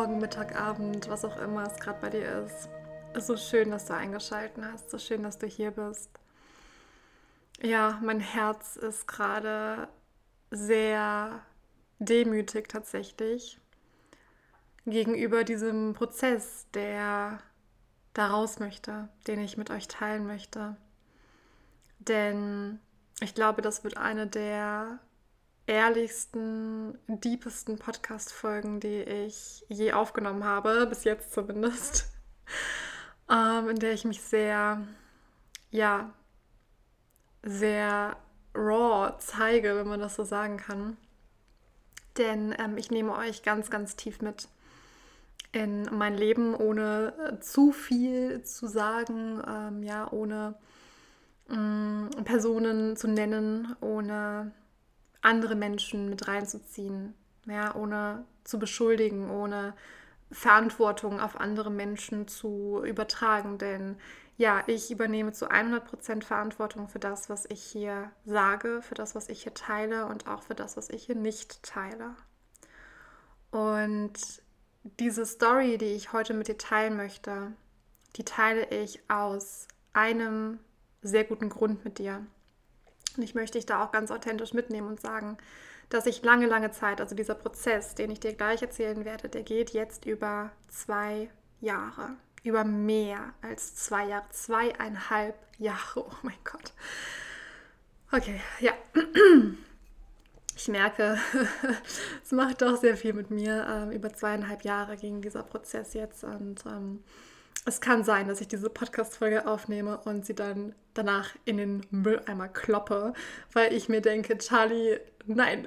Morgen, Mittag, Abend, was auch immer es gerade bei dir ist. Es ist so schön, dass du eingeschaltet hast, so schön, dass du hier bist. Ja, mein Herz ist gerade sehr demütig tatsächlich gegenüber diesem Prozess, der da raus möchte, den ich mit euch teilen möchte. Denn ich glaube, das wird eine der ehrlichsten, deepesten Podcast-Folgen, die ich je aufgenommen habe, bis jetzt zumindest, ähm, in der ich mich sehr, ja, sehr raw zeige, wenn man das so sagen kann. Denn ähm, ich nehme euch ganz, ganz tief mit in mein Leben, ohne äh, zu viel zu sagen, ähm, ja, ohne mm, Personen zu nennen, ohne andere Menschen mit reinzuziehen, ja, ohne zu beschuldigen, ohne Verantwortung auf andere Menschen zu übertragen. Denn ja, ich übernehme zu 100% Verantwortung für das, was ich hier sage, für das, was ich hier teile und auch für das, was ich hier nicht teile. Und diese Story, die ich heute mit dir teilen möchte, die teile ich aus einem sehr guten Grund mit dir. Und ich möchte dich da auch ganz authentisch mitnehmen und sagen, dass ich lange, lange Zeit, also dieser Prozess, den ich dir gleich erzählen werde, der geht jetzt über zwei Jahre, über mehr als zwei Jahre, zweieinhalb Jahre, oh mein Gott. Okay, ja. Ich merke, es macht doch sehr viel mit mir. Ähm, über zweieinhalb Jahre ging dieser Prozess jetzt und ähm, es kann sein, dass ich diese Podcast-Folge aufnehme und sie dann danach in den Mülleimer kloppe, weil ich mir denke, Charlie, nein,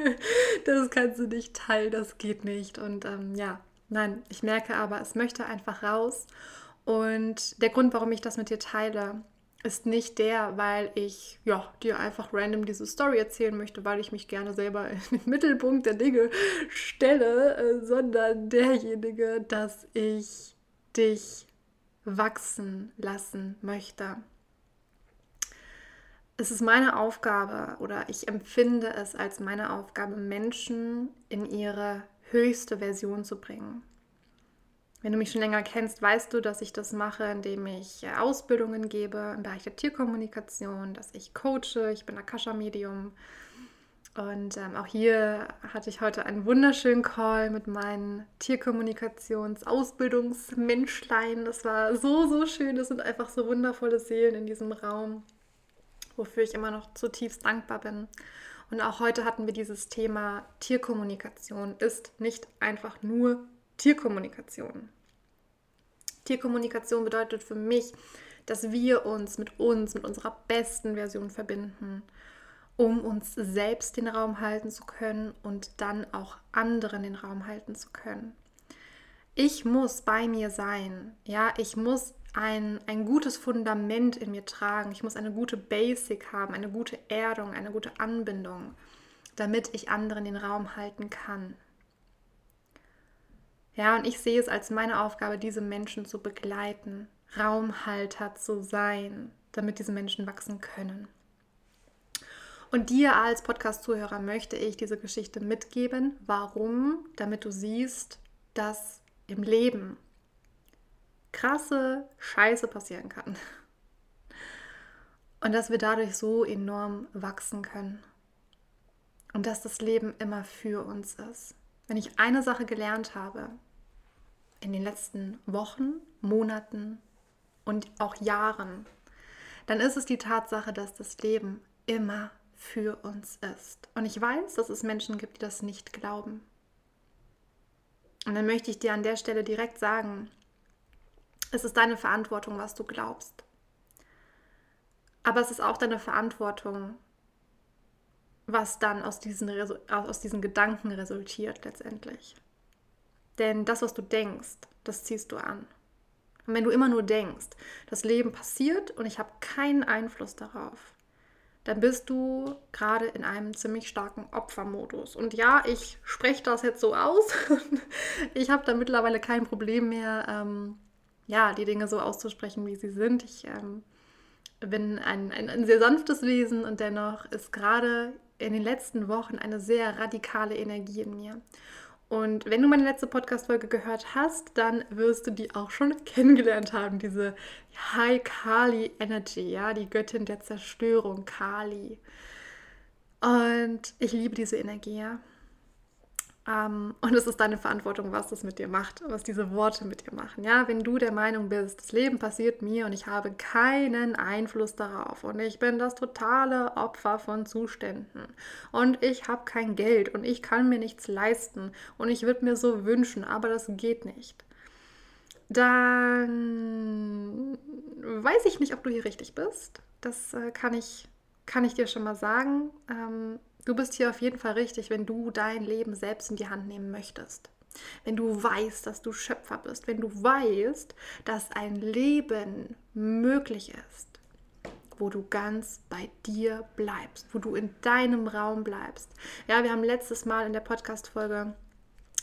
das kannst du nicht teilen, das geht nicht. Und ähm, ja, nein, ich merke aber, es möchte einfach raus. Und der Grund, warum ich das mit dir teile, ist nicht der, weil ich ja, dir einfach random diese Story erzählen möchte, weil ich mich gerne selber in den Mittelpunkt der Dinge stelle, äh, sondern derjenige, dass ich dich wachsen lassen möchte. Es ist meine Aufgabe oder ich empfinde es als meine Aufgabe, Menschen in ihre höchste Version zu bringen. Wenn du mich schon länger kennst, weißt du, dass ich das mache, indem ich Ausbildungen gebe im Bereich der Tierkommunikation, dass ich coache, ich bin Akasha-Medium, und ähm, auch hier hatte ich heute einen wunderschönen Call mit meinen Tierkommunikations-Ausbildungsmenschlein. Das war so, so schön. Das sind einfach so wundervolle Seelen in diesem Raum, wofür ich immer noch zutiefst dankbar bin. Und auch heute hatten wir dieses Thema Tierkommunikation ist nicht einfach nur Tierkommunikation. Tierkommunikation bedeutet für mich, dass wir uns mit uns, mit unserer besten Version verbinden um uns selbst den Raum halten zu können und dann auch anderen den Raum halten zu können. Ich muss bei mir sein, ja, ich muss ein, ein gutes Fundament in mir tragen, ich muss eine gute Basic haben, eine gute Erdung, eine gute Anbindung, damit ich anderen den Raum halten kann. Ja, und ich sehe es als meine Aufgabe, diese Menschen zu begleiten, Raumhalter zu sein, damit diese Menschen wachsen können. Und dir als Podcast-Zuhörer möchte ich diese Geschichte mitgeben. Warum? Damit du siehst, dass im Leben krasse Scheiße passieren kann. Und dass wir dadurch so enorm wachsen können. Und dass das Leben immer für uns ist. Wenn ich eine Sache gelernt habe in den letzten Wochen, Monaten und auch Jahren, dann ist es die Tatsache, dass das Leben immer für uns ist. Und ich weiß, dass es Menschen gibt, die das nicht glauben. Und dann möchte ich dir an der Stelle direkt sagen, es ist deine Verantwortung, was du glaubst. Aber es ist auch deine Verantwortung, was dann aus diesen, aus diesen Gedanken resultiert letztendlich. Denn das, was du denkst, das ziehst du an. Und wenn du immer nur denkst, das Leben passiert und ich habe keinen Einfluss darauf, dann bist du gerade in einem ziemlich starken Opfermodus. Und ja, ich spreche das jetzt so aus. ich habe da mittlerweile kein Problem mehr, ähm, ja, die Dinge so auszusprechen, wie sie sind. Ich ähm, bin ein, ein, ein sehr sanftes Wesen und dennoch ist gerade in den letzten Wochen eine sehr radikale Energie in mir. Und wenn du meine letzte Podcast-Folge gehört hast, dann wirst du die auch schon kennengelernt haben, diese High Kali Energy, ja, die Göttin der Zerstörung, Kali. Und ich liebe diese Energie, ja. Ähm, und es ist deine Verantwortung, was das mit dir macht, was diese Worte mit dir machen. Ja, wenn du der Meinung bist, das Leben passiert mir und ich habe keinen Einfluss darauf und ich bin das totale Opfer von Zuständen und ich habe kein Geld und ich kann mir nichts leisten und ich würde mir so wünschen, aber das geht nicht. Dann weiß ich nicht, ob du hier richtig bist. Das äh, kann ich kann ich dir schon mal sagen. Ähm, Du bist hier auf jeden Fall richtig, wenn du dein Leben selbst in die Hand nehmen möchtest. Wenn du weißt, dass du Schöpfer bist, wenn du weißt, dass ein Leben möglich ist, wo du ganz bei dir bleibst, wo du in deinem Raum bleibst. Ja, wir haben letztes Mal in der Podcast-Folge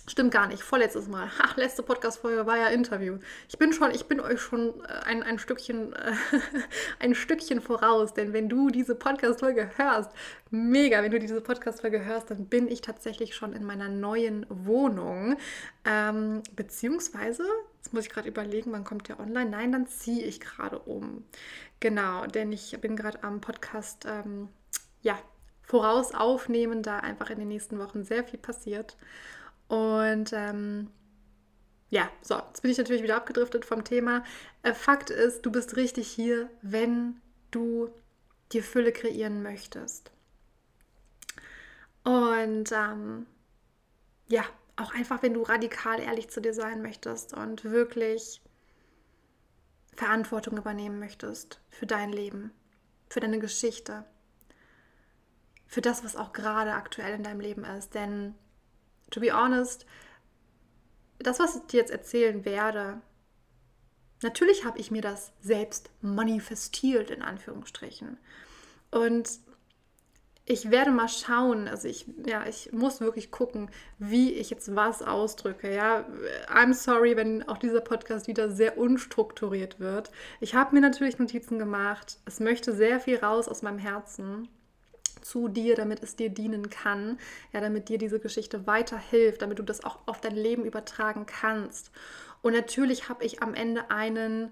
Stimmt gar nicht, vorletztes Mal. Ha, letzte Podcast-Folge war ja Interview. Ich bin schon, ich bin euch schon äh, ein, ein Stückchen, äh, ein Stückchen voraus, denn wenn du diese Podcast-Folge hörst, mega, wenn du diese Podcast-Folge hörst, dann bin ich tatsächlich schon in meiner neuen Wohnung. Ähm, beziehungsweise, jetzt muss ich gerade überlegen, wann kommt der online? Nein, dann ziehe ich gerade um. Genau, denn ich bin gerade am Podcast, ähm, ja, voraus aufnehmen, da einfach in den nächsten Wochen sehr viel passiert. Und ähm, ja, so, jetzt bin ich natürlich wieder abgedriftet vom Thema. Äh, Fakt ist, du bist richtig hier, wenn du dir Fülle kreieren möchtest. Und ähm, ja, auch einfach, wenn du radikal ehrlich zu dir sein möchtest und wirklich Verantwortung übernehmen möchtest für dein Leben, für deine Geschichte, für das, was auch gerade aktuell in deinem Leben ist. Denn to be honest, das, was ich dir jetzt erzählen werde, natürlich habe ich mir das selbst manifestiert, in Anführungsstrichen. Und ich werde mal schauen, also ich, ja, ich muss wirklich gucken, wie ich jetzt was ausdrücke. Ja, I'm sorry, wenn auch dieser Podcast wieder sehr unstrukturiert wird. Ich habe mir natürlich Notizen gemacht. Es möchte sehr viel raus aus meinem Herzen zu dir, damit es dir dienen kann, ja, damit dir diese Geschichte weiterhilft, damit du das auch auf dein Leben übertragen kannst. Und natürlich habe ich am Ende einen,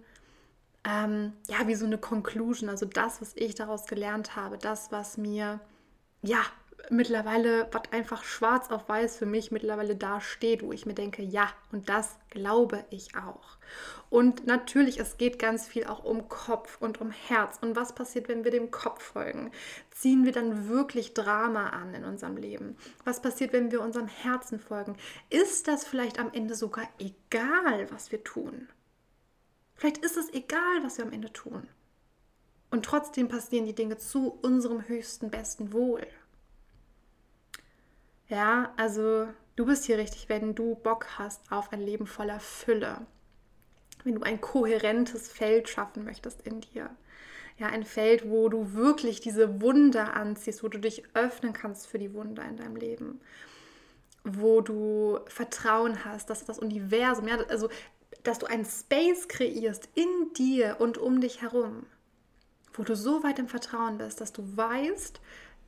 ähm, ja, wie so eine Conclusion, also das, was ich daraus gelernt habe, das, was mir, ja, mittlerweile, was einfach schwarz auf weiß für mich mittlerweile dasteht, wo ich mir denke, ja, und das glaube ich auch. Und natürlich, es geht ganz viel auch um Kopf und um Herz. Und was passiert, wenn wir dem Kopf folgen? Ziehen wir dann wirklich Drama an in unserem Leben? Was passiert, wenn wir unserem Herzen folgen? Ist das vielleicht am Ende sogar egal, was wir tun? Vielleicht ist es egal, was wir am Ende tun. Und trotzdem passieren die Dinge zu unserem höchsten, besten Wohl. Ja, also du bist hier richtig, wenn du Bock hast auf ein Leben voller Fülle. Wenn du ein kohärentes Feld schaffen möchtest in dir. Ja, ein Feld, wo du wirklich diese Wunder anziehst, wo du dich öffnen kannst für die Wunder in deinem Leben. Wo du Vertrauen hast, dass das Universum, ja, also dass du einen Space kreierst in dir und um dich herum, wo du so weit im Vertrauen bist, dass du weißt,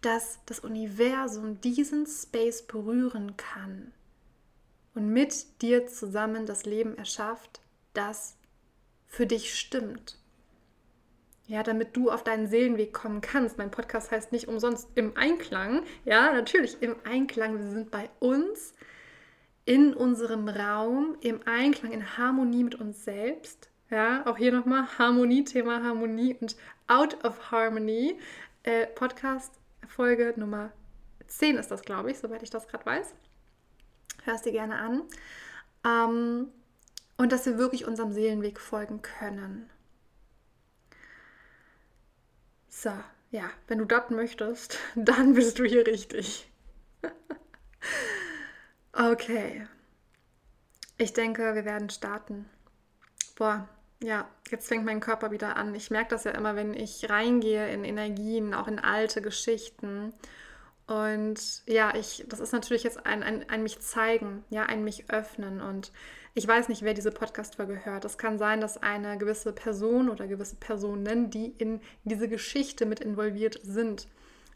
dass das Universum diesen Space berühren kann und mit dir zusammen das Leben erschafft, das für dich stimmt. Ja, damit du auf deinen Seelenweg kommen kannst. Mein Podcast heißt nicht umsonst im Einklang. Ja, natürlich im Einklang. Wir sind bei uns, in unserem Raum, im Einklang, in Harmonie mit uns selbst. Ja, auch hier nochmal Harmonie, Thema Harmonie und Out of Harmony. Äh, Podcast Folge Nummer 10 ist das, glaube ich, soweit ich das gerade weiß. Hörst dir gerne an. Ähm, und dass wir wirklich unserem Seelenweg folgen können. So, ja, wenn du das möchtest, dann bist du hier richtig. okay. Ich denke, wir werden starten. Boah, ja, jetzt fängt mein Körper wieder an. Ich merke das ja immer, wenn ich reingehe in Energien, auch in alte Geschichten. Und ja, ich, das ist natürlich jetzt ein, ein, ein mich zeigen, ja, ein mich öffnen. Und ich weiß nicht, wer diese Podcast-Folge hört. Es kann sein, dass eine gewisse Person oder gewisse Personen, die in diese Geschichte mit involviert sind,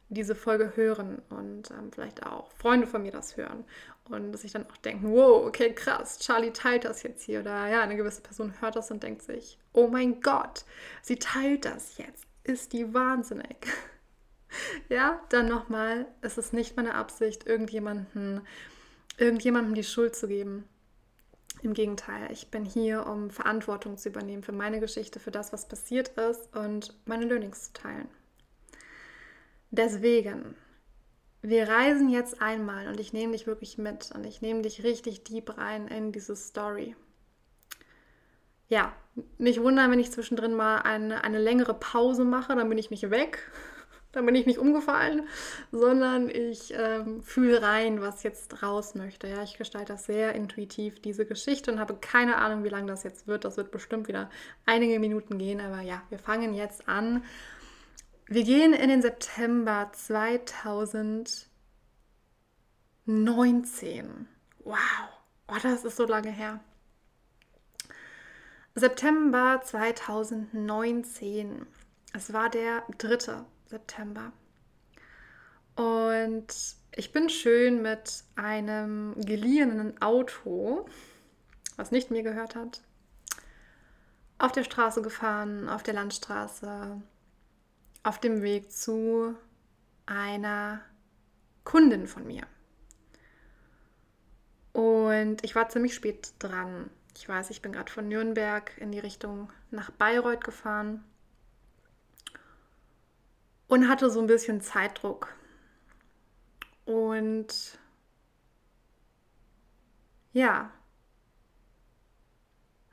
diese Folge hören und ähm, vielleicht auch Freunde von mir das hören und dass ich dann auch denke, wow, okay, krass, Charlie teilt das jetzt hier oder ja, eine gewisse Person hört das und denkt sich, oh mein Gott, sie teilt das jetzt, ist die wahnsinnig. ja, dann nochmal, es ist nicht meine Absicht, irgendjemanden, irgendjemandem die Schuld zu geben. Im Gegenteil, ich bin hier, um Verantwortung zu übernehmen für meine Geschichte, für das, was passiert ist und meine Learnings zu teilen. Deswegen, wir reisen jetzt einmal und ich nehme dich wirklich mit und ich nehme dich richtig deep rein in diese Story. Ja, nicht wundern, wenn ich zwischendrin mal eine, eine längere Pause mache, dann bin ich nicht weg dann bin ich nicht umgefallen, sondern ich ähm, fühle rein, was jetzt raus möchte. Ja, ich gestalte das sehr intuitiv, diese Geschichte, und habe keine Ahnung, wie lange das jetzt wird. Das wird bestimmt wieder einige Minuten gehen, aber ja, wir fangen jetzt an. Wir gehen in den September 2019. Wow, oh, das ist so lange her. September 2019. Es war der dritte September. Und ich bin schön mit einem geliehenen Auto, was nicht mir gehört hat, auf der Straße gefahren, auf der Landstraße, auf dem Weg zu einer Kundin von mir. Und ich war ziemlich spät dran. Ich weiß, ich bin gerade von Nürnberg in die Richtung nach Bayreuth gefahren und hatte so ein bisschen Zeitdruck. Und ja,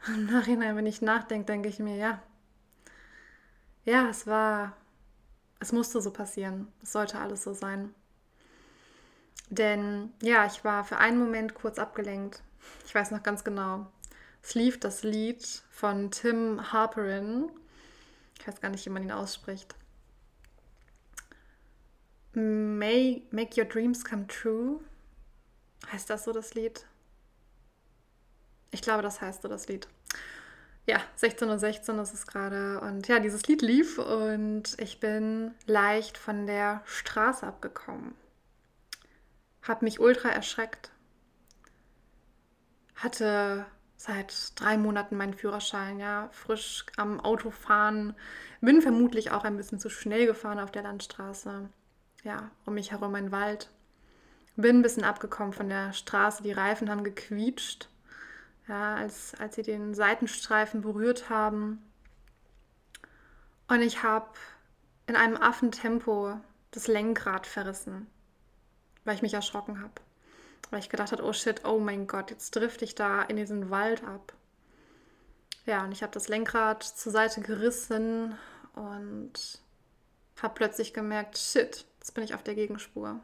im Nachhinein, wenn ich nachdenke, denke ich mir, ja, ja, es war, es musste so passieren. Es sollte alles so sein. Denn ja, ich war für einen Moment kurz abgelenkt. Ich weiß noch ganz genau. Es lief das Lied von Tim Harperin. Ich weiß gar nicht, wie man ihn ausspricht. May, Make Your Dreams Come True. Heißt das so das Lied? Ich glaube, das heißt so das Lied. Ja, 16.16 Uhr 16 ist es gerade. Und ja, dieses Lied lief und ich bin leicht von der Straße abgekommen. Hab mich ultra erschreckt. Hatte seit drei Monaten meinen Führerschein, ja, frisch am Auto fahren. Bin vermutlich auch ein bisschen zu schnell gefahren auf der Landstraße ja, um mich herum ein Wald. Bin ein bisschen abgekommen von der Straße. Die Reifen haben gequietscht, ja, als, als sie den Seitenstreifen berührt haben. Und ich habe in einem Affentempo das Lenkrad verrissen, weil ich mich erschrocken habe. Weil ich gedacht habe, oh shit, oh mein Gott, jetzt drifte ich da in diesen Wald ab. Ja, und ich habe das Lenkrad zur Seite gerissen und habe plötzlich gemerkt, shit, Jetzt bin ich auf der Gegenspur.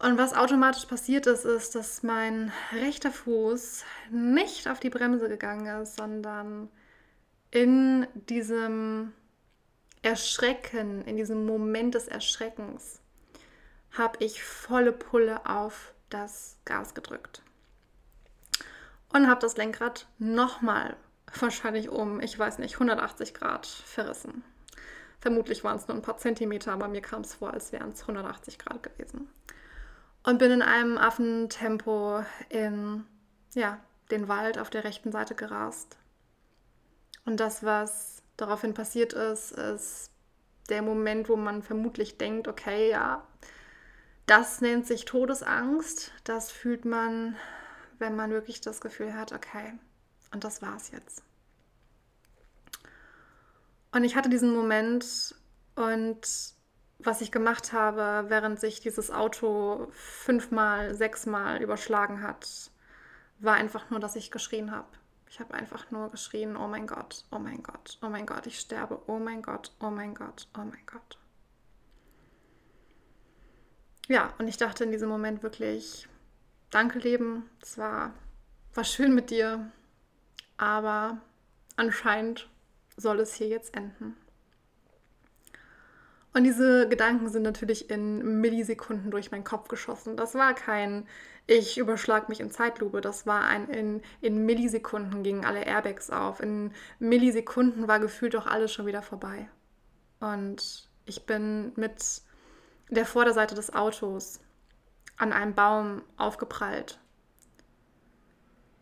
Und was automatisch passiert ist, ist, dass mein rechter Fuß nicht auf die Bremse gegangen ist, sondern in diesem Erschrecken, in diesem Moment des Erschreckens, habe ich volle Pulle auf das Gas gedrückt. Und habe das Lenkrad nochmal wahrscheinlich um, ich weiß nicht, 180 Grad verrissen. Vermutlich waren es nur ein paar Zentimeter, aber mir kam es vor, als wären es 180 Grad gewesen. Und bin in einem Affentempo in ja, den Wald auf der rechten Seite gerast. Und das, was daraufhin passiert ist, ist der Moment, wo man vermutlich denkt, okay, ja, das nennt sich Todesangst. Das fühlt man, wenn man wirklich das Gefühl hat, okay, und das war's jetzt. Und ich hatte diesen Moment und was ich gemacht habe, während sich dieses Auto fünfmal, sechsmal überschlagen hat, war einfach nur, dass ich geschrien habe. Ich habe einfach nur geschrien, oh mein Gott, oh mein Gott, oh mein Gott, ich sterbe, oh mein Gott, oh mein Gott, oh mein Gott. Ja, und ich dachte in diesem Moment wirklich, danke Leben, es war, war schön mit dir, aber anscheinend soll es hier jetzt enden? Und diese Gedanken sind natürlich in Millisekunden durch meinen Kopf geschossen. Das war kein, ich überschlag mich in Zeitlupe. Das war ein, in, in Millisekunden gingen alle Airbags auf. In Millisekunden war gefühlt auch alles schon wieder vorbei. Und Ich bin mit der Vorderseite des Autos an einem Baum aufgeprallt.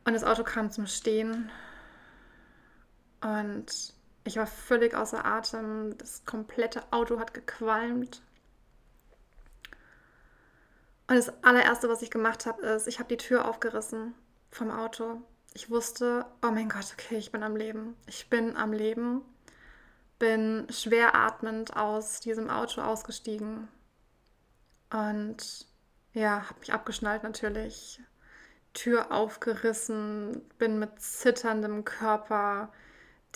Und das Auto kam zum Stehen. Und ich war völlig außer Atem. Das komplette Auto hat gequalmt. Und das allererste, was ich gemacht habe, ist, ich habe die Tür aufgerissen vom Auto. Ich wusste, oh mein Gott, okay, ich bin am Leben. Ich bin am Leben. Bin schwer atmend aus diesem Auto ausgestiegen. Und ja, habe mich abgeschnallt natürlich. Tür aufgerissen, bin mit zitterndem Körper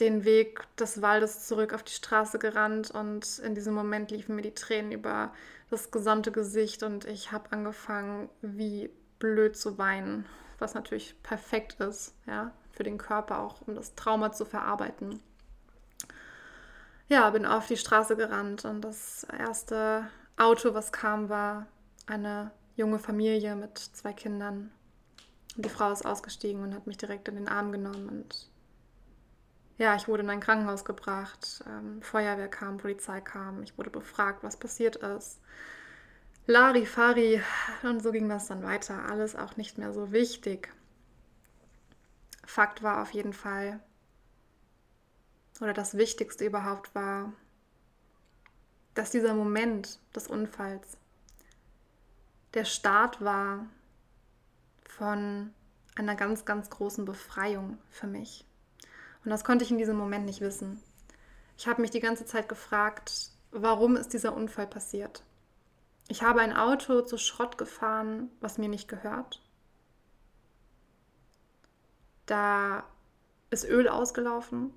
den Weg des Waldes zurück auf die Straße gerannt und in diesem Moment liefen mir die Tränen über das gesamte Gesicht und ich habe angefangen, wie blöd zu weinen, was natürlich perfekt ist, ja, für den Körper auch, um das Trauma zu verarbeiten. Ja, bin auf die Straße gerannt und das erste Auto, was kam, war eine junge Familie mit zwei Kindern. Und die Frau ist ausgestiegen und hat mich direkt in den Arm genommen und ja, ich wurde in ein Krankenhaus gebracht, ähm, Feuerwehr kam, Polizei kam, ich wurde befragt, was passiert ist. Lari, Fari, und so ging das dann weiter. Alles auch nicht mehr so wichtig. Fakt war auf jeden Fall, oder das Wichtigste überhaupt war, dass dieser Moment des Unfalls der Start war von einer ganz, ganz großen Befreiung für mich. Und das konnte ich in diesem Moment nicht wissen. Ich habe mich die ganze Zeit gefragt, warum ist dieser Unfall passiert? Ich habe ein Auto zu Schrott gefahren, was mir nicht gehört. Da ist Öl ausgelaufen,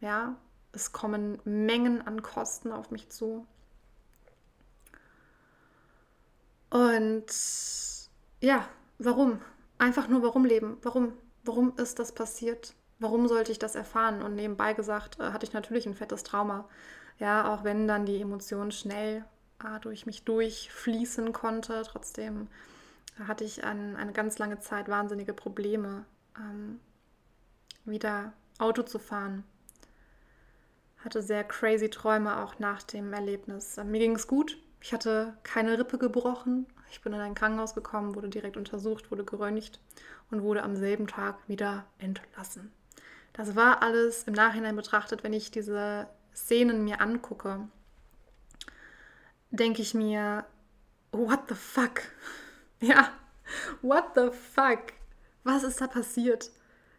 ja, es kommen Mengen an Kosten auf mich zu. Und ja, warum? Einfach nur warum leben? Warum? Warum ist das passiert? Warum sollte ich das erfahren? Und nebenbei gesagt, äh, hatte ich natürlich ein fettes Trauma. Ja, auch wenn dann die Emotion schnell äh, durch mich durchfließen konnte, trotzdem hatte ich an, eine ganz lange Zeit wahnsinnige Probleme, ähm, wieder Auto zu fahren. Hatte sehr crazy Träume auch nach dem Erlebnis. Mir ging es gut. Ich hatte keine Rippe gebrochen. Ich bin in ein Krankenhaus gekommen, wurde direkt untersucht, wurde geröntgt und wurde am selben Tag wieder entlassen. Das war alles im Nachhinein betrachtet, wenn ich diese Szenen mir angucke, denke ich mir, what the fuck? Ja, what the fuck? Was ist da passiert?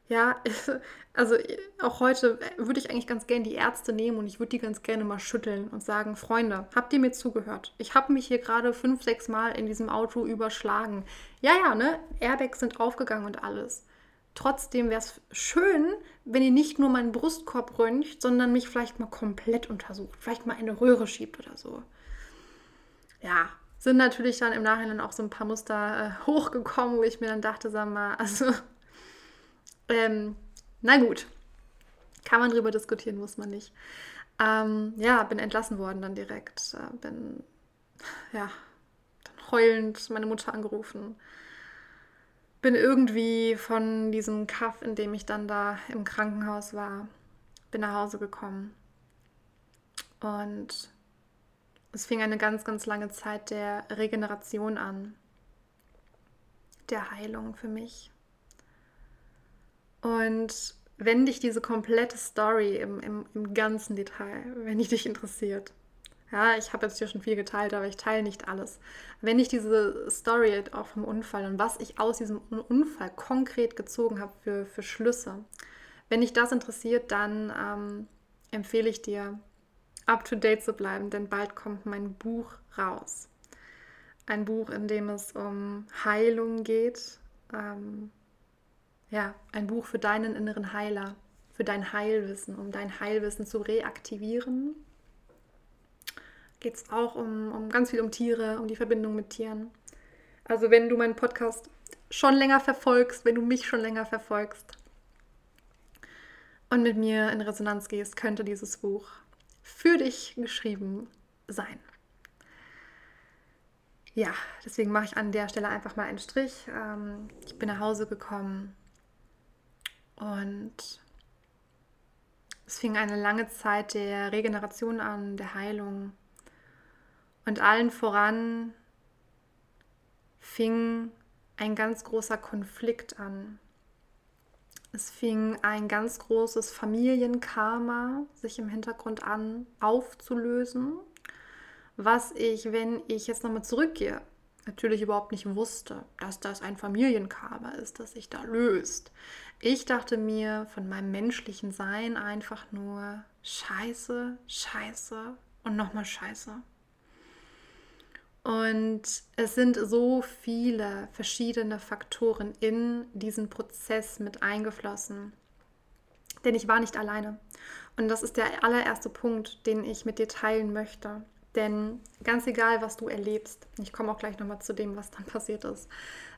Ja, also auch heute würde ich eigentlich ganz gerne die Ärzte nehmen und ich würde die ganz gerne mal schütteln und sagen, Freunde, habt ihr mir zugehört? Ich habe mich hier gerade fünf, sechs Mal in diesem Auto überschlagen. Ja, ja, ne? Airbags sind aufgegangen und alles. Trotzdem wäre es schön, wenn ihr nicht nur meinen Brustkorb röntgt, sondern mich vielleicht mal komplett untersucht. Vielleicht mal eine Röhre schiebt oder so. Ja, sind natürlich dann im Nachhinein auch so ein paar Muster äh, hochgekommen, wo ich mir dann dachte, sag mal, also, ähm, na gut, kann man drüber diskutieren, muss man nicht. Ähm, ja, bin entlassen worden dann direkt. Äh, bin, ja, dann heulend meine Mutter angerufen bin irgendwie von diesem Kaff, in dem ich dann da im Krankenhaus war, bin nach Hause gekommen. Und es fing eine ganz, ganz lange Zeit der Regeneration an, der Heilung für mich. Und wenn dich diese komplette Story im, im, im ganzen Detail, wenn die dich interessiert, ja, ich habe jetzt hier schon viel geteilt, aber ich teile nicht alles. Wenn ich diese Story auch vom Unfall und was ich aus diesem Unfall konkret gezogen habe für, für Schlüsse, wenn dich das interessiert, dann ähm, empfehle ich dir, up to date zu bleiben, denn bald kommt mein Buch raus. Ein Buch, in dem es um Heilung geht. Ähm, ja, ein Buch für deinen inneren Heiler, für dein Heilwissen, um dein Heilwissen zu reaktivieren geht es auch um, um ganz viel um Tiere, um die Verbindung mit Tieren. Also wenn du meinen Podcast schon länger verfolgst, wenn du mich schon länger verfolgst und mit mir in Resonanz gehst, könnte dieses Buch für dich geschrieben sein. Ja, deswegen mache ich an der Stelle einfach mal einen Strich. Ähm, ich bin nach Hause gekommen und es fing eine lange Zeit der Regeneration an, der Heilung Und allen voran fing ein ganz großer Konflikt an. Es fing ein ganz großes Familienkarma sich im Hintergrund an aufzulösen, was ich, wenn ich jetzt nochmal zurückgehe, natürlich überhaupt nicht wusste, dass das ein Familienkarma ist, das sich da löst. Ich dachte mir von meinem menschlichen Sein einfach nur Scheiße, Scheiße und nochmal Scheiße. Und es sind so viele verschiedene Faktoren in diesen Prozess mit eingeflossen. Denn ich war nicht alleine. Und das ist der allererste Punkt, den ich mit dir teilen möchte. Denn ganz egal, was du erlebst, ich komme auch gleich nochmal zu dem, was dann passiert ist,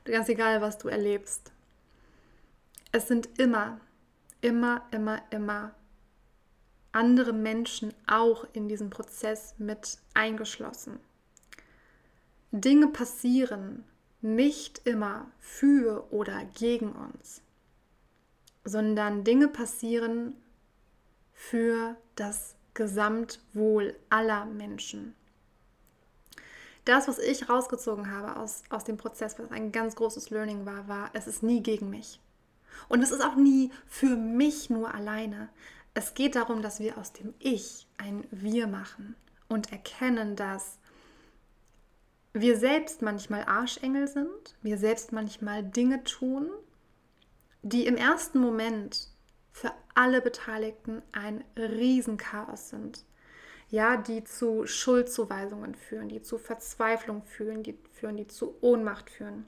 ganz egal, was du erlebst, es sind immer, immer, immer, immer andere Menschen auch in diesem Prozess mit eingeschlossen. Dinge passieren nicht immer für oder gegen uns, sondern Dinge passieren für das Gesamtwohl aller Menschen. Das, was ich rausgezogen habe aus, aus dem Prozess, was ein ganz großes Learning war, war, es ist nie gegen mich. Und es ist auch nie für mich nur alleine. Es geht darum, dass wir aus dem Ich ein Wir machen und erkennen, dass wir selbst manchmal Arschengel sind, wir selbst manchmal Dinge tun, die im ersten Moment für alle Beteiligten ein Riesenchaos sind. Ja, die zu Schuldzuweisungen führen, die zu Verzweiflung führen, die führen, die zu Ohnmacht führen.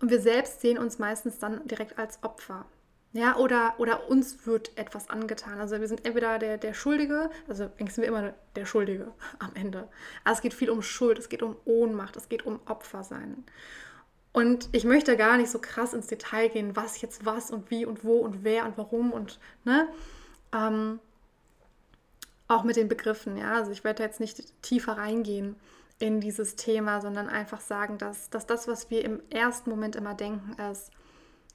Und wir selbst sehen uns meistens dann direkt als Opfer. Ja, oder, oder uns wird etwas angetan. Also wir sind entweder der, der Schuldige, also eigentlich sind wir immer der Schuldige am Ende. Aber es geht viel um Schuld, es geht um Ohnmacht, es geht um Opfer sein. Und ich möchte gar nicht so krass ins Detail gehen, was jetzt was und wie und wo und wer und warum und ne. Ähm, auch mit den Begriffen, ja. Also ich werde da jetzt nicht tiefer reingehen in dieses Thema, sondern einfach sagen, dass, dass das, was wir im ersten Moment immer denken, ist,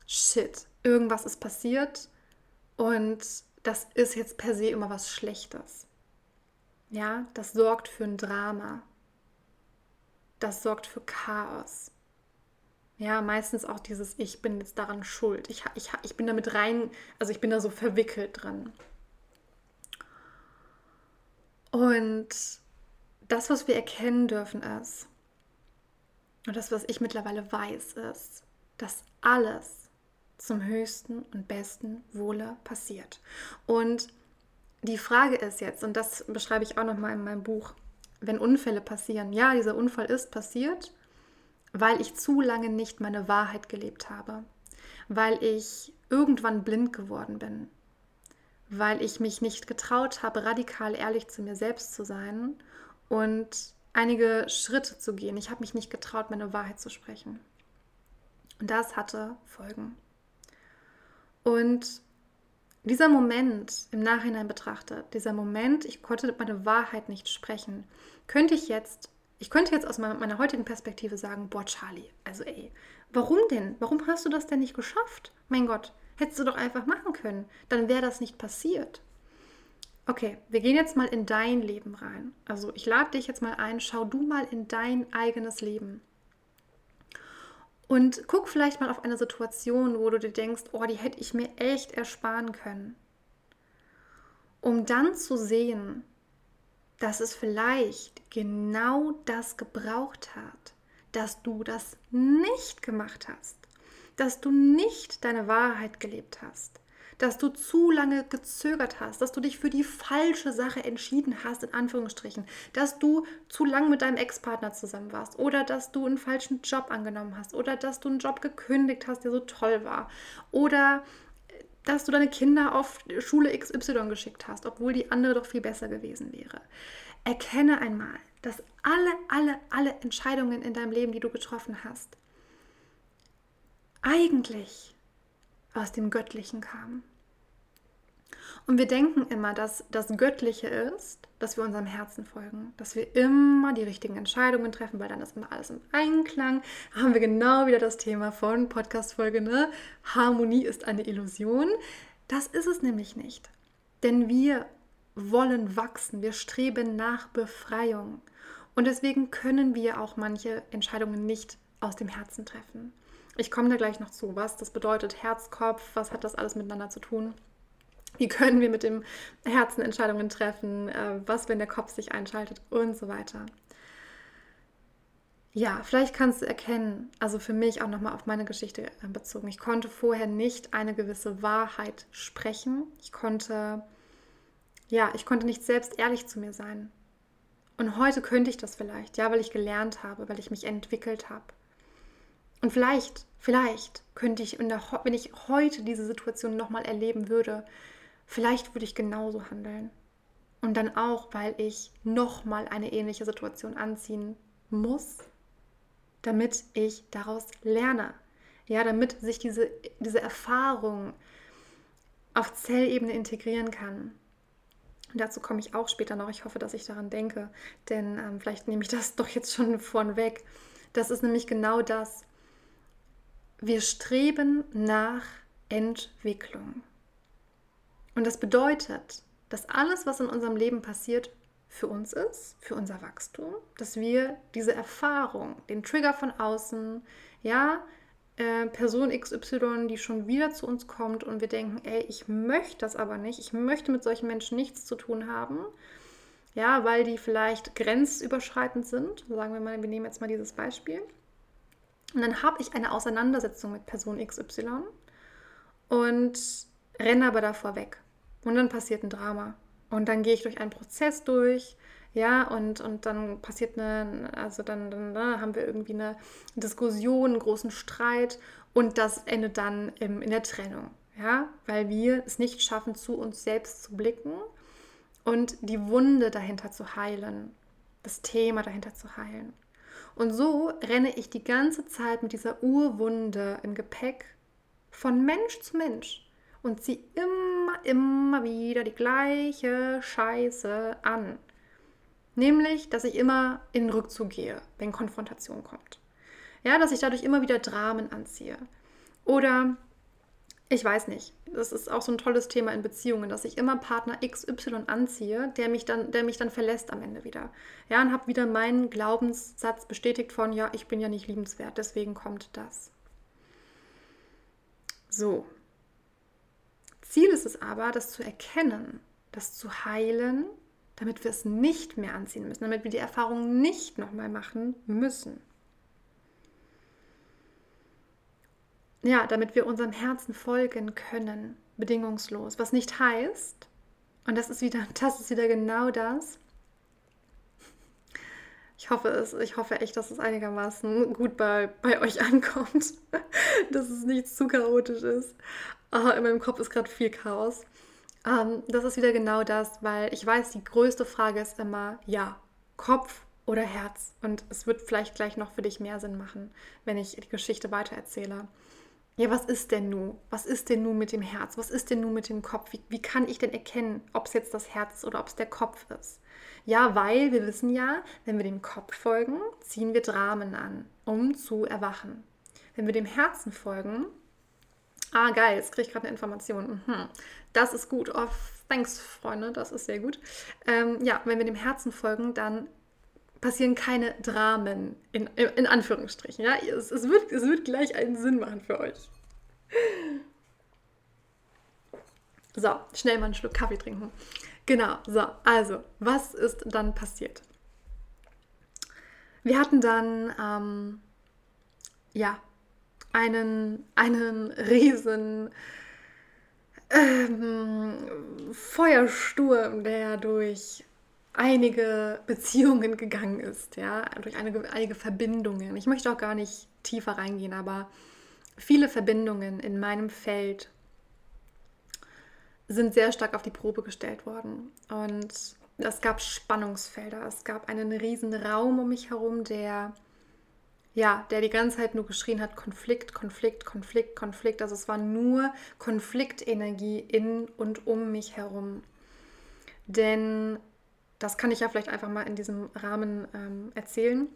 shit, irgendwas ist passiert und das ist jetzt per se immer was Schlechtes. Ja, das sorgt für ein Drama. Das sorgt für Chaos. Ja, meistens auch dieses, ich bin jetzt daran schuld. Ich, ich, ich bin damit rein, also ich bin da so verwickelt drin. Und das, was wir erkennen dürfen, ist, und das, was ich mittlerweile weiß, ist, dass alles zum höchsten und besten Wohle passiert. Und die Frage ist jetzt, und das beschreibe ich auch nochmal in meinem Buch, wenn Unfälle passieren, ja, dieser Unfall ist passiert, weil ich zu lange nicht meine Wahrheit gelebt habe, weil ich irgendwann blind geworden bin, weil ich mich nicht getraut habe, radikal ehrlich zu mir selbst zu sein und einige Schritte zu gehen. Ich habe mich nicht getraut, meine Wahrheit zu sprechen. Und das hatte Folgen. Und dieser Moment im Nachhinein betrachtet, dieser Moment, ich konnte meine Wahrheit nicht sprechen, könnte ich jetzt, ich könnte jetzt aus meiner, heutigen Perspektive sagen, boah, Charlie, also ey, warum denn? Warum hast du das denn nicht geschafft? Mein Gott, hättest du doch einfach machen können. Dann wäre das nicht passiert. Okay, wir gehen jetzt mal in dein Leben rein. Also ich lade dich jetzt mal ein, schau du mal in dein eigenes Leben. Und guck vielleicht mal auf eine Situation, wo du dir denkst, oh, die hätte ich mir echt ersparen können. Um dann zu sehen, dass es vielleicht genau das gebraucht hat, dass du das nicht gemacht hast, dass du nicht deine Wahrheit gelebt hast, dass du zu lange gezögert hast, dass du dich für die falsche Sache entschieden hast, in Anführungsstrichen, dass du zu lange mit deinem Ex-Partner zusammen warst oder dass du einen falschen Job angenommen hast oder dass du einen Job gekündigt hast, der so toll war oder äh, dass du deine Kinder auf Schule XY geschickt hast, obwohl die andere doch viel besser gewesen wäre. Erkenne einmal, dass alle, alle, alle Entscheidungen in deinem Leben, die du getroffen hast, eigentlich aus dem Göttlichen kam. Und wir denken immer, dass das Göttliche ist, dass wir unserem Herzen folgen, dass wir immer die richtigen Entscheidungen treffen, weil dann ist immer alles im Einklang. Haben wir genau wieder das Thema von Podcast-Folge, ne? Harmonie ist eine Illusion. Das ist es nämlich nicht. Denn wir wollen wachsen, wir streben nach Befreiung. Und deswegen können wir auch manche Entscheidungen nicht aus dem Herzen treffen. Ich komme da gleich noch zu, was das bedeutet, Herz, Kopf, was hat das alles miteinander zu tun. Wie können wir mit dem Herzen Entscheidungen treffen? Äh, was, wenn der Kopf sich einschaltet und so weiter. Ja, vielleicht kannst du erkennen, also für mich auch nochmal auf meine Geschichte äh, bezogen. Ich konnte vorher nicht eine gewisse Wahrheit sprechen. Ich konnte, ja, ich konnte nicht selbst ehrlich zu mir sein. Und heute könnte ich das vielleicht, ja, weil ich gelernt habe, weil ich mich entwickelt habe. Und vielleicht, vielleicht könnte ich, der, wenn ich heute diese Situation nochmal erleben würde, vielleicht würde ich genauso handeln. Und dann auch, weil ich nochmal eine ähnliche Situation anziehen muss, damit ich daraus lerne. Ja, damit sich diese, diese Erfahrung auf Zellebene integrieren kann. Und dazu komme ich auch später noch. Ich hoffe, dass ich daran denke, denn ähm, vielleicht nehme ich das doch jetzt schon vornweg. Das ist nämlich genau das. Wir streben nach Entwicklung. Und das bedeutet, dass alles, was in unserem Leben passiert, für uns ist, für unser Wachstum, dass wir diese Erfahrung, den Trigger von außen, ja, äh, Person XY, die schon wieder zu uns kommt und wir denken, ey, ich möchte das aber nicht, ich möchte mit solchen Menschen nichts zu tun haben, ja, weil die vielleicht grenzüberschreitend sind. Sagen wir mal, wir nehmen jetzt mal dieses Beispiel. Und dann habe ich eine Auseinandersetzung mit Person XY und renne aber davor weg. Und dann passiert ein Drama. Und dann gehe ich durch einen Prozess durch, ja, und, und dann passiert eine, also dann, dann, dann haben wir irgendwie eine Diskussion, einen großen Streit und das endet dann im, in der Trennung, ja, weil wir es nicht schaffen, zu uns selbst zu blicken und die Wunde dahinter zu heilen, das Thema dahinter zu heilen. Und so renne ich die ganze Zeit mit dieser Urwunde im Gepäck von Mensch zu Mensch und ziehe immer, immer wieder die gleiche Scheiße an. Nämlich, dass ich immer in den Rückzug gehe, wenn Konfrontation kommt. Ja, dass ich dadurch immer wieder Dramen anziehe. Oder ich weiß nicht, das ist auch so ein tolles Thema in Beziehungen, dass ich immer Partner XY anziehe, der mich dann, der mich dann verlässt am Ende wieder. Ja, und habe wieder meinen Glaubenssatz bestätigt von, ja, ich bin ja nicht liebenswert, deswegen kommt das. So, Ziel ist es aber, das zu erkennen, das zu heilen, damit wir es nicht mehr anziehen müssen, damit wir die Erfahrung nicht nochmal machen müssen. Ja, damit wir unserem Herzen folgen können, bedingungslos. Was nicht heißt, und das ist wieder, das ist wieder genau das. Ich hoffe es, ich hoffe echt, dass es einigermaßen gut bei, bei euch ankommt, dass es nicht zu chaotisch ist. Oh, in meinem Kopf ist gerade viel Chaos. Ähm, das ist wieder genau das, weil ich weiß, die größte Frage ist immer, ja, Kopf oder Herz. Und es wird vielleicht gleich noch für dich mehr Sinn machen, wenn ich die Geschichte weitererzähle. Ja, was ist denn nun? Was ist denn nun mit dem Herz? Was ist denn nun mit dem Kopf? Wie, wie kann ich denn erkennen, ob es jetzt das Herz ist oder ob es der Kopf ist? Ja, weil wir wissen ja, wenn wir dem Kopf folgen, ziehen wir Dramen an, um zu erwachen. Wenn wir dem Herzen folgen, Ah, geil, jetzt kriege ich gerade eine Information. Mhm. Das ist gut. Oh, thanks, Freunde, das ist sehr gut. Ähm, ja, wenn wir dem Herzen folgen, dann passieren keine Dramen, in, in Anführungsstrichen. Ja? Es, es, wird, es wird gleich einen Sinn machen für euch. So, schnell mal einen Schluck Kaffee trinken. Genau, so, also, was ist dann passiert? Wir hatten dann, ähm, ja, einen, einen riesen ähm, Feuersturm, der durch einige Beziehungen gegangen ist, ja, durch einige, einige Verbindungen. Ich möchte auch gar nicht tiefer reingehen, aber viele Verbindungen in meinem Feld sind sehr stark auf die Probe gestellt worden. Und es gab Spannungsfelder, es gab einen riesen Raum um mich herum, der ja, der die ganze Zeit nur geschrien hat, Konflikt, Konflikt, Konflikt, Konflikt. Also es war nur Konfliktenergie in und um mich herum. Denn das kann ich ja vielleicht einfach mal in diesem Rahmen ähm, erzählen.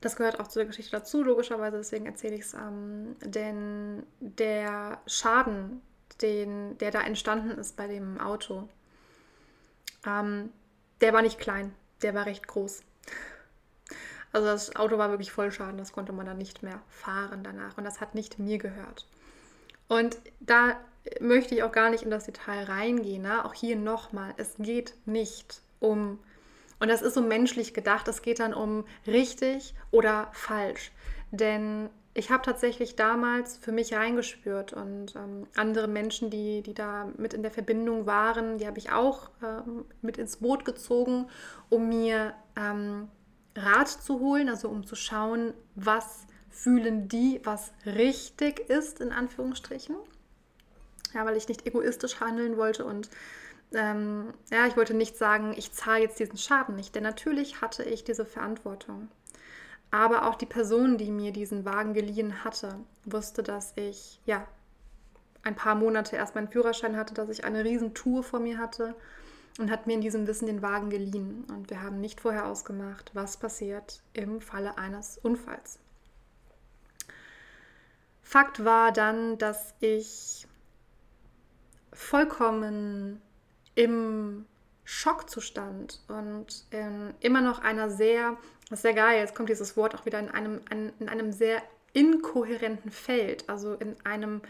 Das gehört auch zu der Geschichte dazu, logischerweise, deswegen erzähle ich es. Ähm, denn der Schaden, den, der da entstanden ist bei dem Auto, ähm, der war nicht klein. der war recht groß. Also das Auto war wirklich voll Schaden, das konnte man dann nicht mehr fahren danach und das hat nicht mir gehört. Und da möchte ich auch gar nicht in das Detail reingehen. Ne? Auch hier nochmal, es geht nicht um, und das ist so menschlich gedacht, es geht dann um richtig oder falsch. Denn ich habe tatsächlich damals für mich reingespürt und ähm, andere Menschen, die, die da mit in der Verbindung waren, die habe ich auch ähm, mit ins Boot gezogen, um mir ähm, Rat zu holen, also um zu schauen, was fühlen die, was richtig ist, in Anführungsstrichen. Ja, weil ich nicht egoistisch handeln wollte und ähm, ja, ich wollte nicht sagen, ich zahle jetzt diesen Schaden nicht, denn natürlich hatte ich diese Verantwortung. Aber auch die Person, die mir diesen Wagen geliehen hatte, wusste, dass ich ja ein paar Monate erst meinen Führerschein hatte, dass ich eine Riesentour vor mir hatte und hat mir in diesem Wissen den Wagen geliehen. Und wir haben nicht vorher ausgemacht, was passiert im Falle eines Unfalls. Fakt war dann, dass ich vollkommen im Schockzustand und in immer noch einer sehr das ist sehr geil. Jetzt kommt dieses Wort auch wieder in einem, in einem sehr inkohärenten Feld, also in einem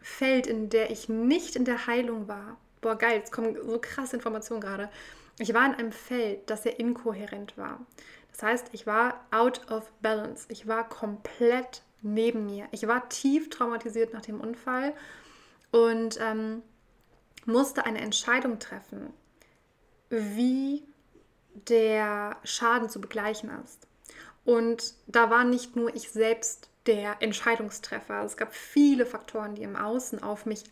Feld, in der ich nicht in der Heilung war. Boah, geil, jetzt kommen so krasse Informationen gerade. Ich war in einem Feld, das sehr inkohärent war. Das heißt, ich war out of balance. Ich war komplett neben mir. Ich war tief traumatisiert nach dem Unfall und ähm, musste eine Entscheidung treffen, wie der Schaden zu begleichen ist. Und da war nicht nur ich selbst der Entscheidungstreffer. Es gab viele Faktoren, die im Außen auf mich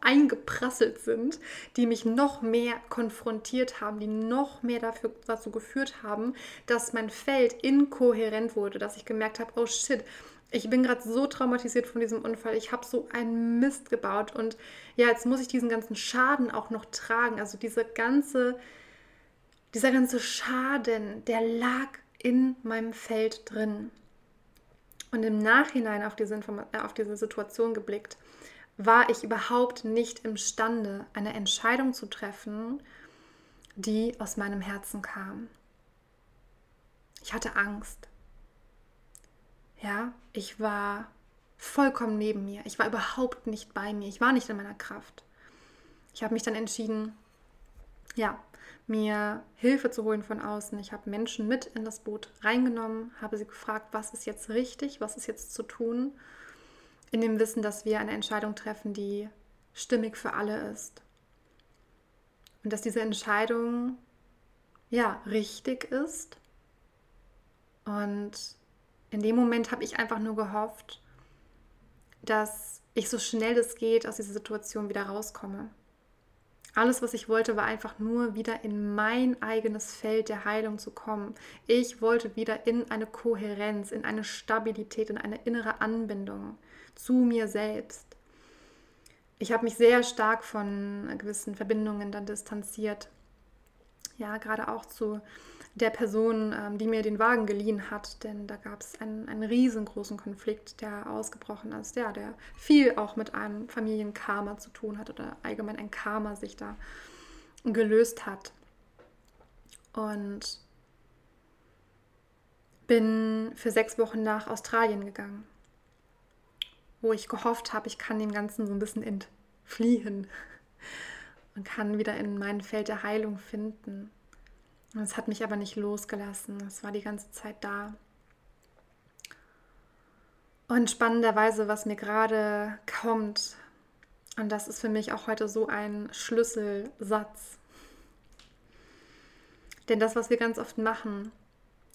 eingeprasselt sind, die mich noch mehr konfrontiert haben, die noch mehr dafür, dazu geführt haben, dass mein Feld inkohärent wurde, dass ich gemerkt habe, oh shit, ich bin gerade so traumatisiert von diesem Unfall, ich habe so einen Mist gebaut und ja, jetzt muss ich diesen ganzen Schaden auch noch tragen. Also diese ganze dieser ganze Schaden, der lag in meinem Feld drin. Und im Nachhinein auf diese, äh, auf diese Situation geblickt, war ich überhaupt nicht imstande, eine Entscheidung zu treffen, die aus meinem Herzen kam. Ich hatte Angst. Ja, ich war vollkommen neben mir. Ich war überhaupt nicht bei mir. Ich war nicht in meiner Kraft. Ich habe mich dann entschieden, ja, mir Hilfe zu holen von außen. Ich habe Menschen mit in das Boot reingenommen, habe sie gefragt, was ist jetzt richtig, was ist jetzt zu tun, in dem Wissen, dass wir eine Entscheidung treffen, die stimmig für alle ist. Und dass diese Entscheidung ja richtig ist. Und in dem Moment habe ich einfach nur gehofft, dass ich so schnell es geht aus dieser Situation wieder rauskomme. Alles, was ich wollte, war einfach nur wieder in mein eigenes Feld der Heilung zu kommen. Ich wollte wieder in eine Kohärenz, in eine Stabilität, in eine innere Anbindung zu mir selbst. Ich habe mich sehr stark von gewissen Verbindungen dann distanziert. Ja, gerade auch zu der Person, ähm, die mir den Wagen geliehen hat, denn da gab es einen, einen riesengroßen Konflikt, der ausgebrochen ist, ja, der viel auch mit einem Familienkarma zu tun hat oder allgemein ein Karma sich da gelöst hat. Und bin für sechs Wochen nach Australien gegangen, wo ich gehofft habe, ich kann dem Ganzen so ein bisschen entfliehen und kann wieder in mein Feld der Heilung finden. Es hat mich aber nicht losgelassen. Es war die ganze Zeit da. Und spannenderweise, was mir gerade kommt, und das ist für mich auch heute so ein Schlüsselsatz. Denn das, was wir ganz oft machen,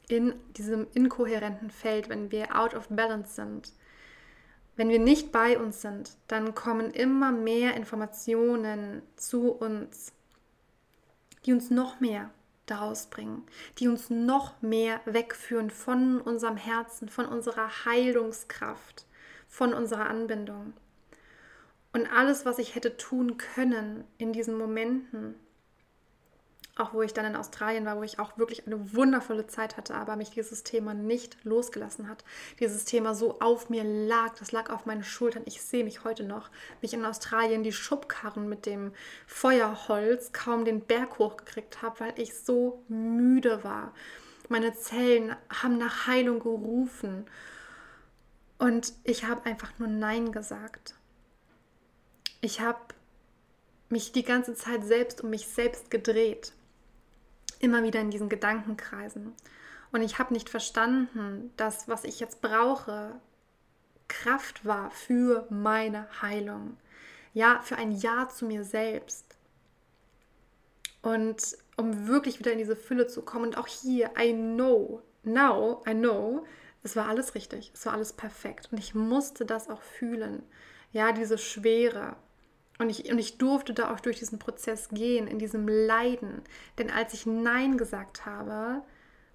in diesem inkohärenten Feld, wenn wir out of balance sind, wenn wir nicht bei uns sind, dann kommen immer mehr Informationen zu uns, die uns noch mehr daraus bringen, die uns noch mehr wegführen von unserem Herzen, von unserer Heilungskraft, von unserer Anbindung. Und alles, was ich hätte tun können in diesen Momenten, auch wo ich dann in Australien war, wo ich auch wirklich eine wundervolle Zeit hatte, aber mich dieses Thema nicht losgelassen hat. Dieses Thema so auf mir lag, das lag auf meinen Schultern. Ich sehe mich heute noch, mich in Australien die Schubkarren mit dem Feuerholz kaum den Berg hochgekriegt habe, weil ich so müde war. Meine Zellen haben nach Heilung gerufen und ich habe einfach nur Nein gesagt. Ich habe mich die ganze Zeit selbst um mich selbst gedreht immer wieder in diesen Gedankenkreisen. Und ich habe nicht verstanden, dass was ich jetzt brauche, Kraft war für meine Heilung. Ja, für ein Ja zu mir selbst. Und um wirklich wieder in diese Fülle zu kommen. Und auch hier, I know, now, I know, es war alles richtig, es war alles perfekt. Und ich musste das auch fühlen. Ja, diese Schwere, und ich, und ich durfte da auch durch diesen Prozess gehen, in diesem Leiden. Denn als ich Nein gesagt habe,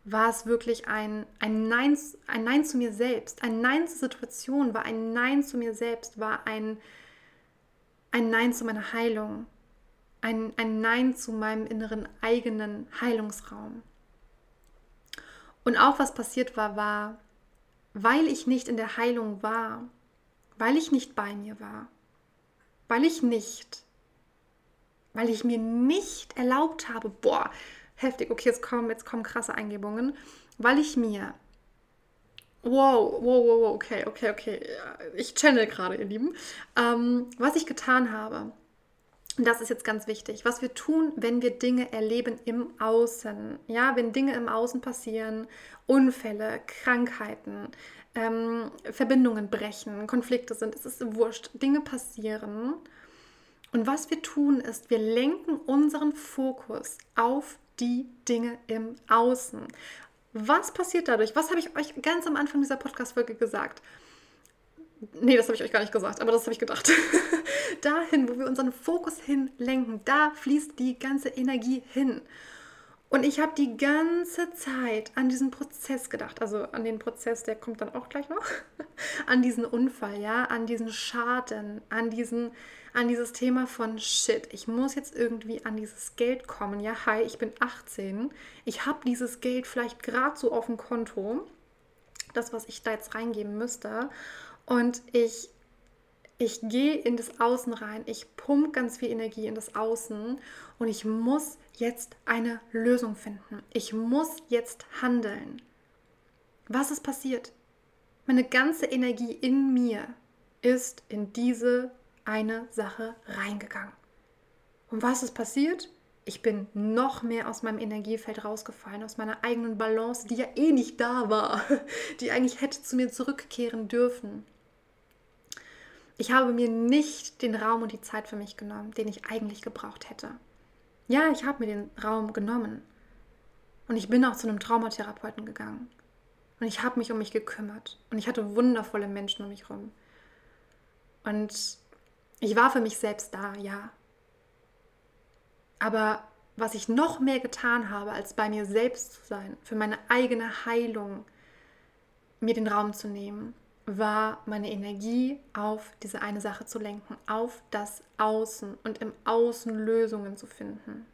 war es wirklich ein, ein, Nein, ein Nein zu mir selbst. Ein Nein zur Situation war ein Nein zu mir selbst, war ein, ein Nein zu meiner Heilung. Ein, ein Nein zu meinem inneren eigenen Heilungsraum. Und auch was passiert war, war, weil ich nicht in der Heilung war, weil ich nicht bei mir war, weil ich nicht, weil ich mir nicht erlaubt habe, boah, heftig, okay, jetzt kommen, jetzt kommen krasse Eingebungen, weil ich mir, wow, wow, wow, okay, okay, okay, ich channel gerade, ihr Lieben, ähm, was ich getan habe. Das ist jetzt ganz wichtig, was wir tun, wenn wir Dinge erleben im Außen. Ja, wenn Dinge im Außen passieren, Unfälle, Krankheiten, ähm, Verbindungen brechen, Konflikte sind, es ist wurscht, Dinge passieren. Und was wir tun ist, wir lenken unseren Fokus auf die Dinge im Außen. Was passiert dadurch? Was habe ich euch ganz am Anfang dieser Podcast-Folge gesagt? Nee, das habe ich euch gar nicht gesagt, aber das habe ich gedacht. Dahin, wo wir unseren Fokus hinlenken, da fließt die ganze Energie hin. Und ich habe die ganze Zeit an diesen Prozess gedacht, also an den Prozess, der kommt dann auch gleich noch, an diesen Unfall, ja, an diesen Schaden, an diesen, an dieses Thema von Shit, ich muss jetzt irgendwie an dieses Geld kommen. Ja, hi, ich bin 18, ich habe dieses Geld vielleicht gerade so auf dem Konto, das, was ich da jetzt reingeben müsste, und ich ich gehe in das Außen rein, ich pumpe ganz viel Energie in das Außen. Und ich muss jetzt eine Lösung finden. Ich muss jetzt handeln. Was ist passiert? Meine ganze Energie in mir ist in diese eine Sache reingegangen. Und was ist passiert? Ich bin noch mehr aus meinem Energiefeld rausgefallen, aus meiner eigenen Balance, die ja eh nicht da war, die eigentlich hätte zu mir zurückkehren dürfen. Ich habe mir nicht den Raum und die Zeit für mich genommen, den ich eigentlich gebraucht hätte. Ja, ich habe mir den Raum genommen. Und ich bin auch zu einem Traumatherapeuten gegangen. Und ich habe mich um mich gekümmert. Und ich hatte wundervolle Menschen um mich herum. Und ich war für mich selbst da, ja. Aber was ich noch mehr getan habe, als bei mir selbst zu sein, für meine eigene Heilung, mir den Raum zu nehmen, war meine Energie auf diese eine Sache zu lenken, auf das Außen und im Außen Lösungen zu finden.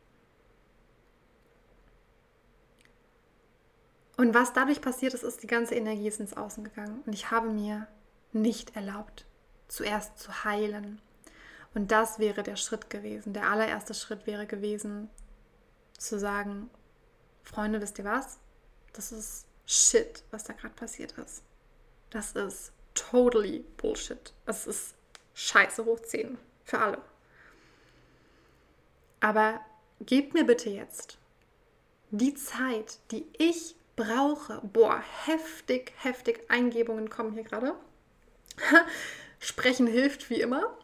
Und was dadurch passiert ist, ist, die ganze Energie ist ins Außen gegangen. Und ich habe mir nicht erlaubt, zuerst zu heilen. Und das wäre der Schritt gewesen. Der allererste Schritt wäre gewesen, zu sagen, Freunde, wisst ihr was? Das ist Shit, was da gerade passiert ist. Das ist totally Bullshit. Es ist scheiße hoch 10 für alle. Aber gebt mir bitte jetzt die Zeit, die ich brauche. Boah, heftig, heftig Eingebungen kommen hier gerade. Sprechen hilft wie immer.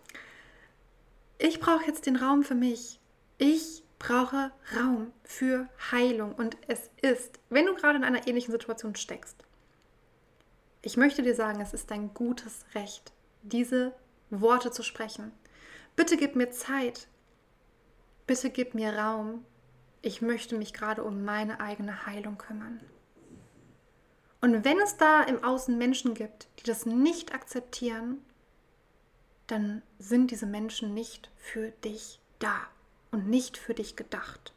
Ich brauche jetzt den Raum für mich. Ich brauche Raum für Heilung. Und es ist, wenn du gerade in einer ähnlichen Situation steckst, ich möchte dir sagen, es ist dein gutes Recht, diese Worte zu sprechen. Bitte gib mir Zeit. Bitte gib mir Raum. Ich möchte mich gerade um meine eigene Heilung kümmern. Und wenn es da im Außen Menschen gibt, die das nicht akzeptieren, dann sind diese Menschen nicht für dich da und nicht für dich gedacht.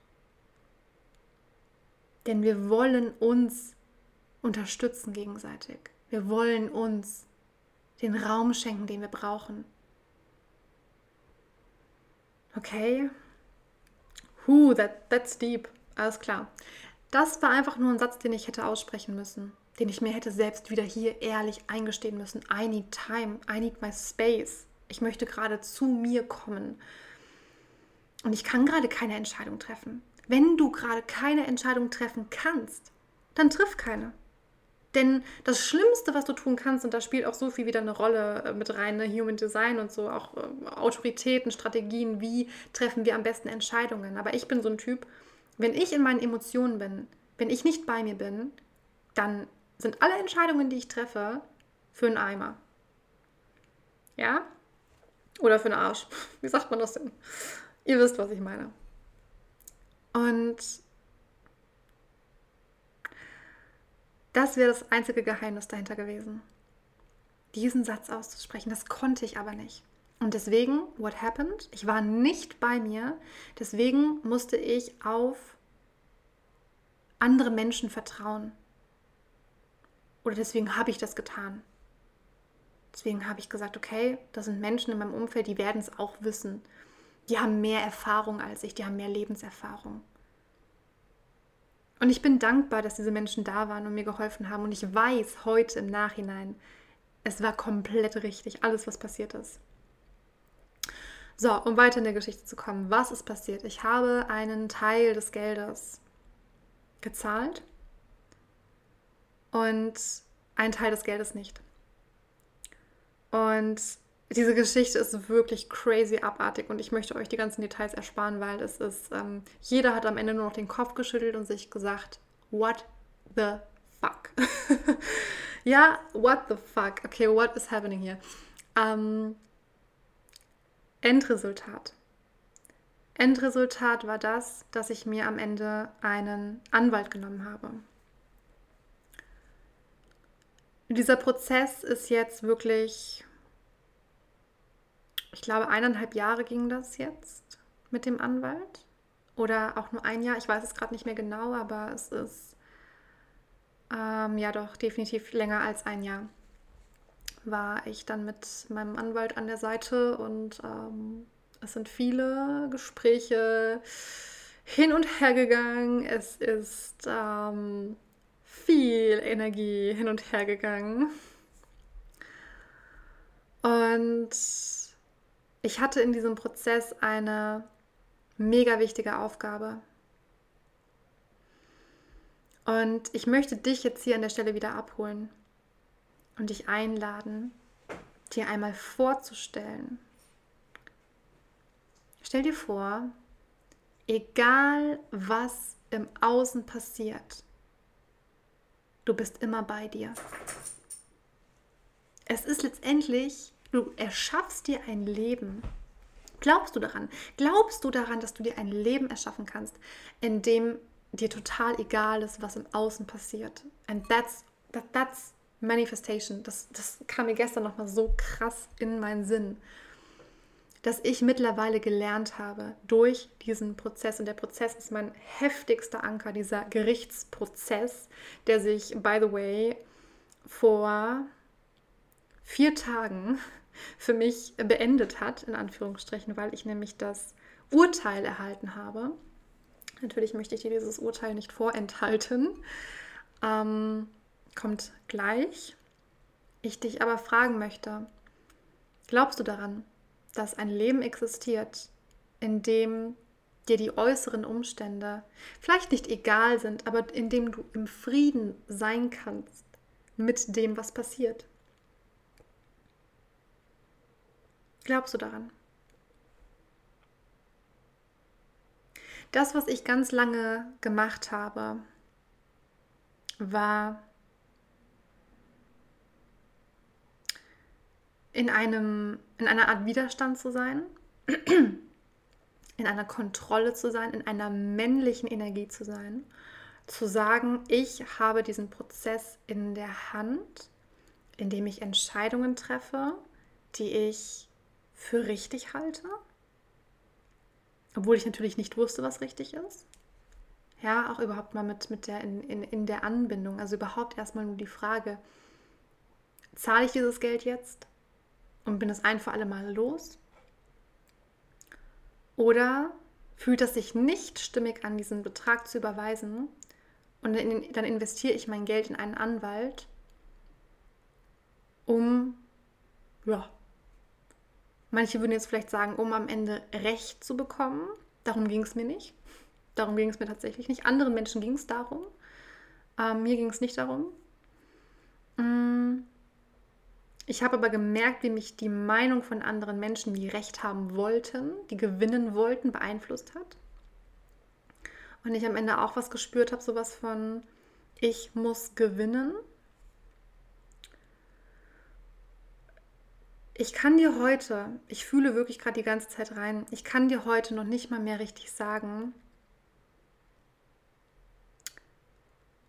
Denn wir wollen uns unterstützen gegenseitig. Wir wollen uns den Raum schenken, den wir brauchen. Okay? Huh, that, that's deep. Alles klar. Das war einfach nur ein Satz, den ich hätte aussprechen müssen, den ich mir hätte selbst wieder hier ehrlich eingestehen müssen. I need time, I need my space. Ich möchte gerade zu mir kommen. Und ich kann gerade keine Entscheidung treffen. Wenn du gerade keine Entscheidung treffen kannst, dann triff keine. Denn das Schlimmste, was du tun kannst, und da spielt auch so viel wieder eine Rolle äh, mit rein, ne? Human Design und so, auch äh, Autoritäten, Strategien, wie treffen wir am besten Entscheidungen. Aber ich bin so ein Typ, wenn ich in meinen Emotionen bin, wenn ich nicht bei mir bin, dann sind alle Entscheidungen, die ich treffe, für einen Eimer. Ja? Oder für einen Arsch. Wie sagt man das denn? Ihr wisst, was ich meine. Und Das wäre das einzige Geheimnis dahinter gewesen. Diesen Satz auszusprechen, das konnte ich aber nicht. Und deswegen, what happened? Ich war nicht bei mir. Deswegen musste ich auf andere Menschen vertrauen. Oder deswegen habe ich das getan. Deswegen habe ich gesagt, okay, das sind Menschen in meinem Umfeld, die werden es auch wissen. Die haben mehr Erfahrung als ich, die haben mehr Lebenserfahrung. Und ich bin dankbar, dass diese Menschen da waren und mir geholfen haben. Und ich weiß heute im Nachhinein, es war komplett richtig, alles, was passiert ist. So, um weiter in der Geschichte zu kommen, was ist passiert? Ich habe einen Teil des Geldes gezahlt und einen Teil des Geldes nicht. Und diese Geschichte ist wirklich crazy abartig und ich möchte euch die ganzen Details ersparen, weil es ist, ähm, jeder hat am Ende nur noch den Kopf geschüttelt und sich gesagt, what the fuck? ja, what the fuck? Okay, what is happening here? Ähm, Endresultat. Endresultat war das, dass ich mir am Ende einen Anwalt genommen habe. Dieser Prozess ist jetzt wirklich ich glaube, eineinhalb Jahre ging das jetzt mit dem Anwalt. Oder auch nur ein Jahr, ich weiß es gerade nicht mehr genau, aber es ist ähm, ja doch definitiv länger als ein Jahr. War ich dann mit meinem Anwalt an der Seite und ähm, es sind viele Gespräche hin und her gegangen. Es ist ähm, viel Energie hin und her gegangen. Und ich hatte in diesem Prozess eine mega wichtige Aufgabe. Und ich möchte dich jetzt hier an der Stelle wieder abholen und dich einladen, dir einmal vorzustellen. Stell dir vor, egal was im Außen passiert, du bist immer bei dir. Es ist letztendlich Du erschaffst dir ein Leben. Glaubst du daran? Glaubst du daran, dass du dir ein Leben erschaffen kannst, in dem dir total egal ist, was im Außen passiert? And that's, that, that's Manifestation. Das, das kam mir gestern nochmal so krass in meinen Sinn, dass ich mittlerweile gelernt habe durch diesen Prozess. Und der Prozess ist mein heftigster Anker, dieser Gerichtsprozess, der sich, by the way, vor vier Tagen für mich beendet hat, in Anführungsstrichen, weil ich nämlich das Urteil erhalten habe. Natürlich möchte ich dir dieses Urteil nicht vorenthalten. Ähm, kommt gleich. Ich dich aber fragen möchte, glaubst du daran, dass ein Leben existiert, in dem dir die äußeren Umstände vielleicht nicht egal sind, aber in dem du im Frieden sein kannst mit dem, was passiert? Glaubst du daran? Das, was ich ganz lange gemacht habe, war in, einem, in einer Art Widerstand zu sein, in einer Kontrolle zu sein, in einer männlichen Energie zu sein, zu sagen, ich habe diesen Prozess in der Hand, indem ich Entscheidungen treffe, die ich für richtig halte, obwohl ich natürlich nicht wusste, was richtig ist. Ja, auch überhaupt mal mit, mit der, in, in, in der Anbindung. Also überhaupt erstmal nur die Frage, zahle ich dieses Geld jetzt und bin es ein für alle Male los? Oder fühlt es sich nicht stimmig an, diesen Betrag zu überweisen und dann investiere ich mein Geld in einen Anwalt, um, ja, manche würden jetzt vielleicht sagen, um am Ende Recht zu bekommen. Darum ging es mir nicht. Darum ging es mir tatsächlich nicht. Anderen Menschen ging es darum. Ähm, mir ging es nicht darum. Mm. Ich habe aber gemerkt, wie mich die Meinung von anderen Menschen, die Recht haben wollten, die gewinnen wollten, beeinflusst hat. Und ich am Ende auch was gespürt habe, sowas von, ich muss gewinnen. Ich kann dir heute, ich fühle wirklich gerade die ganze Zeit rein, ich kann dir heute noch nicht mal mehr richtig sagen,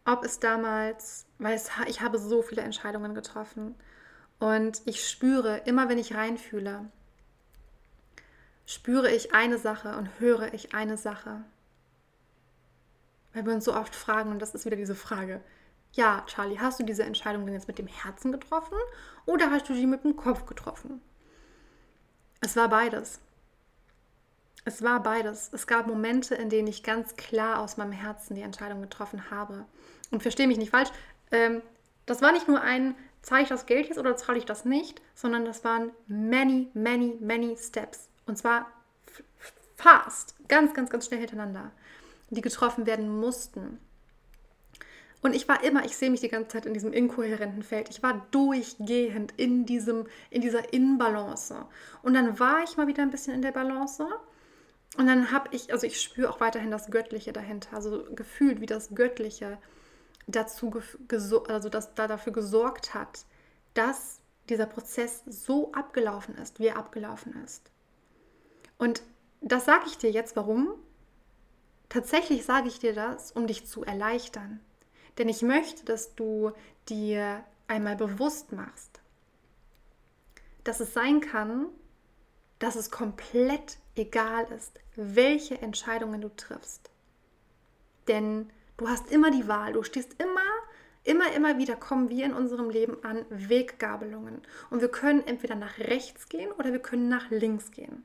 ob es damals, weil es, ich habe so viele Entscheidungen getroffen und ich spüre, immer wenn ich reinfühle, spüre ich eine Sache und höre ich eine Sache. Weil wir uns so oft fragen, und das ist wieder diese Frage, ja, Charlie, hast du diese Entscheidung denn jetzt mit dem Herzen getroffen oder hast du sie mit dem Kopf getroffen? Es war beides. Es war beides. Es gab Momente, in denen ich ganz klar aus meinem Herzen die Entscheidung getroffen habe. Und verstehe mich nicht falsch, ähm, das war nicht nur ein, zahle ich das Geld jetzt oder zahle ich das nicht, sondern das waren many, many, many Steps. Und zwar fast, ganz, ganz, ganz schnell hintereinander, die getroffen werden mussten. Und ich war immer, ich sehe mich die ganze Zeit in diesem inkohärenten Feld. Ich war durchgehend in, diesem, in dieser Inbalance. Und dann war ich mal wieder ein bisschen in der Balance und dann habe ich, also ich spüre auch weiterhin das Göttliche dahinter, also gefühlt, wie das Göttliche dazu, also das da dafür gesorgt hat, dass dieser Prozess so abgelaufen ist, wie er abgelaufen ist. Und das sage ich dir jetzt, warum? Tatsächlich sage ich dir das, um dich zu erleichtern. Denn ich möchte, dass du dir einmal bewusst machst, dass es sein kann, dass es komplett egal ist, welche Entscheidungen du triffst. Denn du hast immer die Wahl, du stehst immer, immer, immer wieder kommen wir in unserem Leben an Weggabelungen. Und wir können entweder nach rechts gehen oder wir können nach links gehen.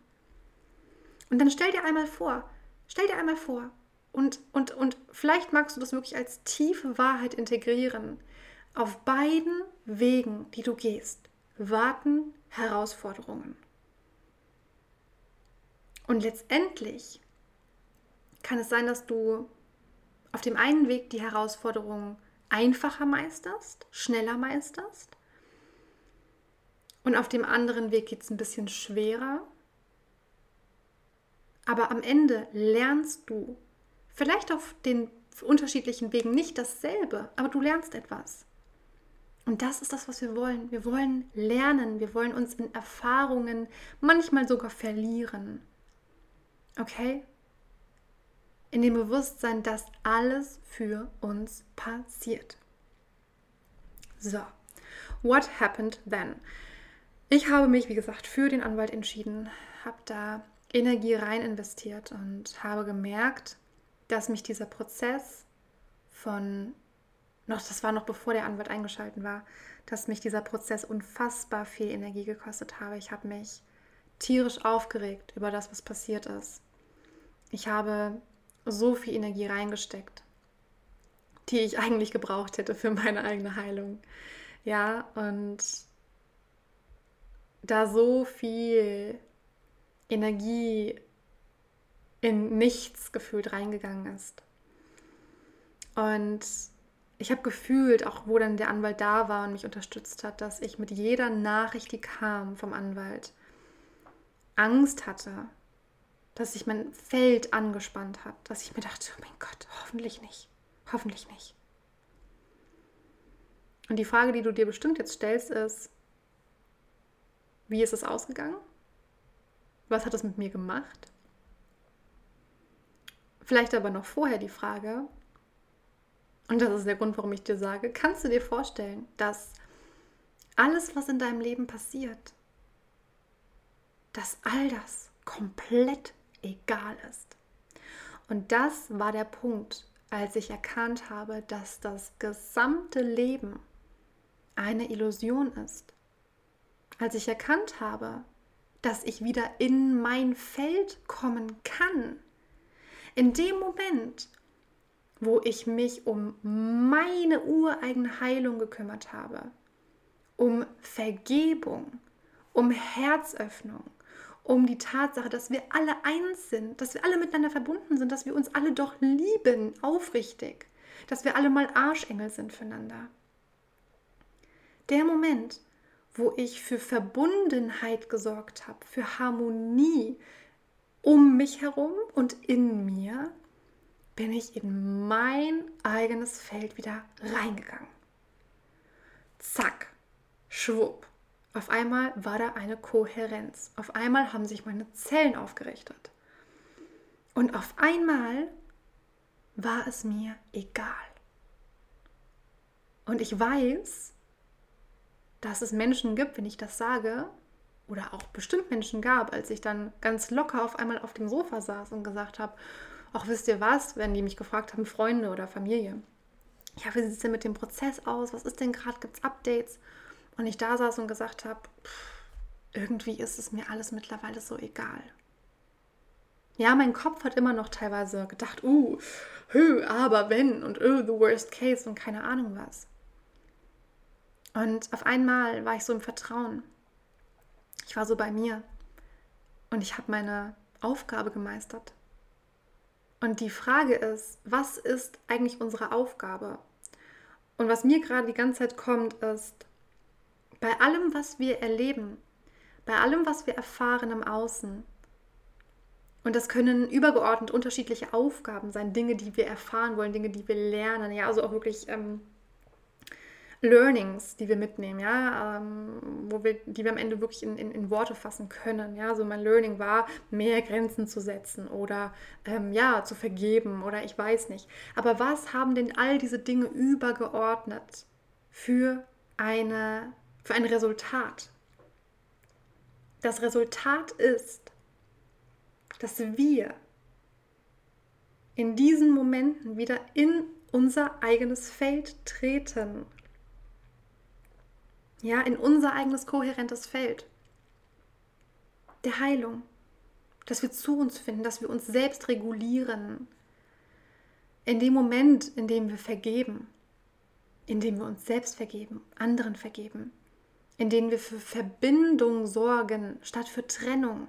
Und dann stell dir einmal vor, stell dir einmal vor, und, und, und vielleicht magst du das wirklich als tiefe Wahrheit integrieren. Auf beiden Wegen, die du gehst, warten Herausforderungen. Und letztendlich kann es sein, dass du auf dem einen Weg die Herausforderung einfacher meisterst, schneller meisterst. Und auf dem anderen Weg geht es ein bisschen schwerer. Aber am Ende lernst du vielleicht auf den unterschiedlichen Wegen nicht dasselbe, aber du lernst etwas. Und das ist das, was wir wollen. Wir wollen lernen, wir wollen uns in Erfahrungen manchmal sogar verlieren. Okay? In dem Bewusstsein, dass alles für uns passiert. So, what happened then? Ich habe mich, wie gesagt, für den Anwalt entschieden, habe da Energie rein investiert und habe gemerkt, dass mich dieser Prozess von, noch, das war noch bevor der Anwalt eingeschaltet war, dass mich dieser Prozess unfassbar viel Energie gekostet habe. Ich habe mich tierisch aufgeregt über das, was passiert ist. Ich habe so viel Energie reingesteckt, die ich eigentlich gebraucht hätte für meine eigene Heilung. Ja, und da so viel Energie in nichts gefühlt reingegangen ist. Und ich habe gefühlt, auch wo dann der Anwalt da war und mich unterstützt hat, dass ich mit jeder Nachricht, die kam vom Anwalt, Angst hatte, dass sich mein Feld angespannt hat, dass ich mir dachte, oh mein Gott, hoffentlich nicht, hoffentlich nicht. Und die Frage, die du dir bestimmt jetzt stellst, ist, wie ist es ausgegangen? Was hat es mit mir gemacht? Vielleicht aber noch vorher die Frage, und das ist der Grund, warum ich dir sage, kannst du dir vorstellen, dass alles, was in deinem Leben passiert, dass all das komplett egal ist. Und das war der Punkt, als ich erkannt habe, dass das gesamte Leben eine Illusion ist. Als ich erkannt habe, dass ich wieder in mein Feld kommen kann. In dem Moment, wo ich mich um meine ureigene Heilung gekümmert habe, um Vergebung, um Herzöffnung, um die Tatsache, dass wir alle eins sind, dass wir alle miteinander verbunden sind, dass wir uns alle doch lieben, aufrichtig, dass wir alle mal Arschengel sind füreinander. Der Moment, wo ich für Verbundenheit gesorgt habe, für Harmonie um mich herum und in mir, bin ich in mein eigenes Feld wieder reingegangen. Zack, schwupp. Auf einmal war da eine Kohärenz. Auf einmal haben sich meine Zellen aufgerichtet. Und auf einmal war es mir egal. Und ich weiß, dass es Menschen gibt, wenn ich das sage, oder auch bestimmt Menschen gab, als ich dann ganz locker auf einmal auf dem Sofa saß und gesagt habe, auch wisst ihr was, wenn die mich gefragt haben, Freunde oder Familie, ja, wie sieht es denn mit dem Prozess aus? Was ist denn gerade? Gibt es Updates? Und ich da saß und gesagt habe, irgendwie ist es mir alles mittlerweile so egal. Ja, mein Kopf hat immer noch teilweise gedacht, uh, hö, aber wenn und uh, the worst case und keine Ahnung was. Und auf einmal war ich so im Vertrauen. Ich war so bei mir und ich habe meine Aufgabe gemeistert. Und die Frage ist, was ist eigentlich unsere Aufgabe? Und was mir gerade die ganze Zeit kommt, ist, bei allem, was wir erleben, bei allem, was wir erfahren im Außen, und das können übergeordnet unterschiedliche Aufgaben sein, Dinge, die wir erfahren wollen, Dinge, die wir lernen, ja, also auch wirklich ähm, Learnings, die wir mitnehmen, ja, ähm, wo wir, die wir am Ende wirklich in, in, in, Worte fassen können. Ja, so mein Learning war, mehr Grenzen zu setzen oder ähm, ja, zu vergeben oder ich weiß nicht. Aber was haben denn all diese Dinge übergeordnet für eine für ein Resultat. Das Resultat ist, dass wir in diesen Momenten wieder in unser eigenes Feld treten. Ja, in unser eigenes kohärentes Feld. Der Heilung, dass wir zu uns finden, dass wir uns selbst regulieren. In dem Moment, in dem wir vergeben, in dem wir uns selbst vergeben, anderen vergeben, in denen wir für Verbindung sorgen statt für Trennung,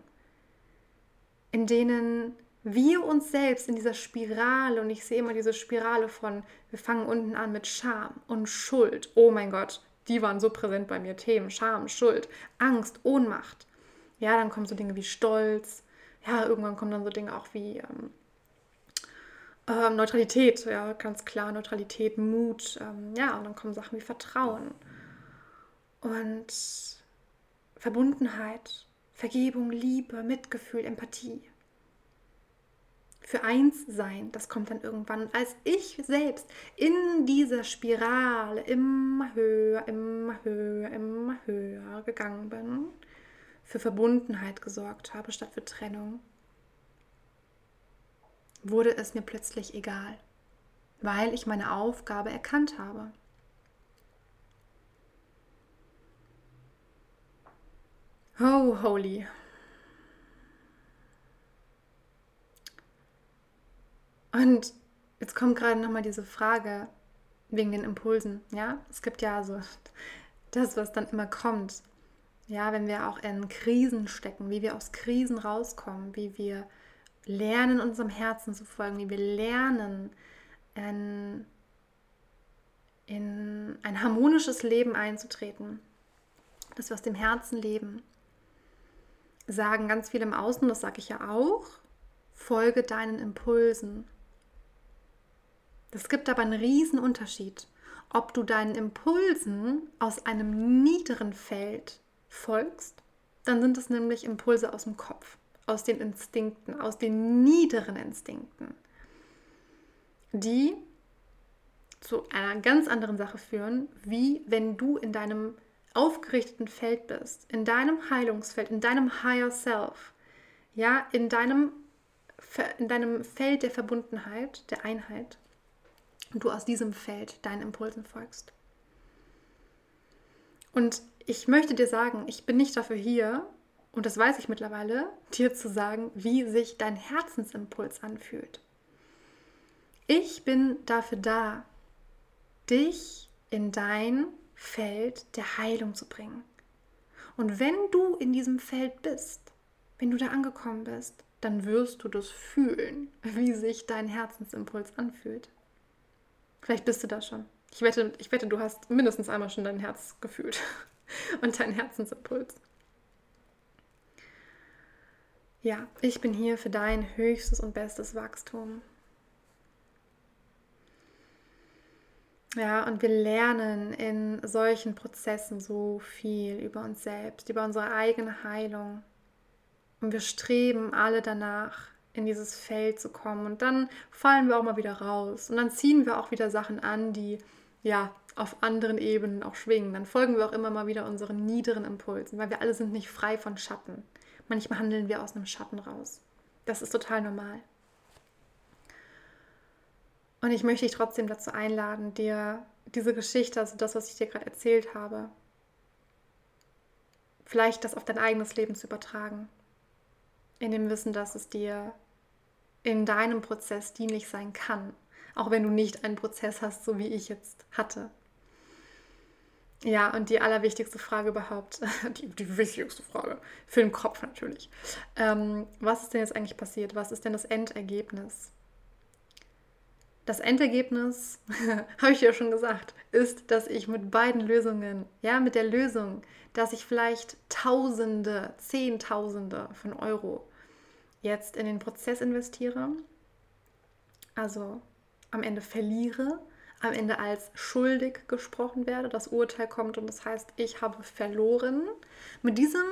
in denen wir uns selbst in dieser Spirale, und ich sehe immer diese Spirale von, wir fangen unten an mit Scham und Schuld, oh mein Gott, die waren so präsent bei mir, Themen, Scham, Schuld, Angst, Ohnmacht. Ja, dann kommen so Dinge wie Stolz, ja, irgendwann kommen dann so Dinge auch wie ähm, äh, Neutralität, ja, ganz klar, Neutralität, Mut, ähm, ja, und dann kommen Sachen wie Vertrauen und Verbundenheit, Vergebung, Liebe, Mitgefühl, Empathie. Für eins sein, das kommt dann irgendwann. Und als ich selbst in dieser Spirale immer höher, immer höher, immer höher gegangen bin, für Verbundenheit gesorgt habe statt für Trennung, wurde es mir plötzlich egal, weil ich meine Aufgabe erkannt habe. Oh, holy. Und jetzt kommt gerade nochmal diese Frage wegen den Impulsen. Ja, es gibt ja so das, was dann immer kommt. Ja, wenn wir auch in Krisen stecken, wie wir aus Krisen rauskommen, wie wir lernen, unserem Herzen zu folgen, wie wir lernen, in, in ein harmonisches Leben einzutreten, dass wir aus dem Herzen leben sagen ganz viele im Außen, das sage ich ja auch, folge deinen Impulsen. Es gibt aber einen riesen Unterschied, ob du deinen Impulsen aus einem niederen Feld folgst, dann sind es nämlich Impulse aus dem Kopf, aus den Instinkten, aus den niederen Instinkten, die zu einer ganz anderen Sache führen, wie wenn du in deinem aufgerichteten Feld bist, in deinem Heilungsfeld, in deinem Higher Self, ja, in deinem, in deinem Feld der Verbundenheit, der Einheit, und du aus diesem Feld deinen Impulsen folgst. Und ich möchte dir sagen, ich bin nicht dafür hier, und das weiß ich mittlerweile, dir zu sagen, wie sich dein Herzensimpuls anfühlt. Ich bin dafür da, dich in dein Feld der Heilung zu bringen. Und wenn du in diesem Feld bist, wenn du da angekommen bist, dann wirst du das fühlen, wie sich dein Herzensimpuls anfühlt. Vielleicht bist du da schon. Ich wette, ich wette, du hast mindestens einmal schon dein Herz gefühlt und deinen Herzensimpuls. Ja, ich bin hier für dein höchstes und bestes Wachstum. Ja, und wir lernen in solchen Prozessen so viel über uns selbst, über unsere eigene Heilung. Und wir streben alle danach, in dieses Feld zu kommen. Und dann fallen wir auch mal wieder raus. Und dann ziehen wir auch wieder Sachen an, die ja auf anderen Ebenen auch schwingen. Dann folgen wir auch immer mal wieder unseren niederen Impulsen, weil wir alle sind nicht frei von Schatten. Manchmal handeln wir aus einem Schatten raus. Das ist total normal. Und ich möchte dich trotzdem dazu einladen, dir diese Geschichte, also das, was ich dir gerade erzählt habe, vielleicht das auf dein eigenes Leben zu übertragen. In dem Wissen, dass es dir in deinem Prozess dienlich sein kann, auch wenn du nicht einen Prozess hast, so wie ich jetzt hatte. Ja, und die allerwichtigste Frage überhaupt, die, die wichtigste Frage, für den Kopf natürlich. Ähm, was ist denn jetzt eigentlich passiert? Was ist denn das Endergebnis? Das Endergebnis, habe ich ja schon gesagt, ist, dass ich mit beiden Lösungen, ja, mit der Lösung, dass ich vielleicht Tausende, Zehntausende von Euro jetzt in den Prozess investiere, also am Ende verliere, am Ende als schuldig gesprochen werde, das Urteil kommt und das heißt, ich habe verloren. Mit diesem,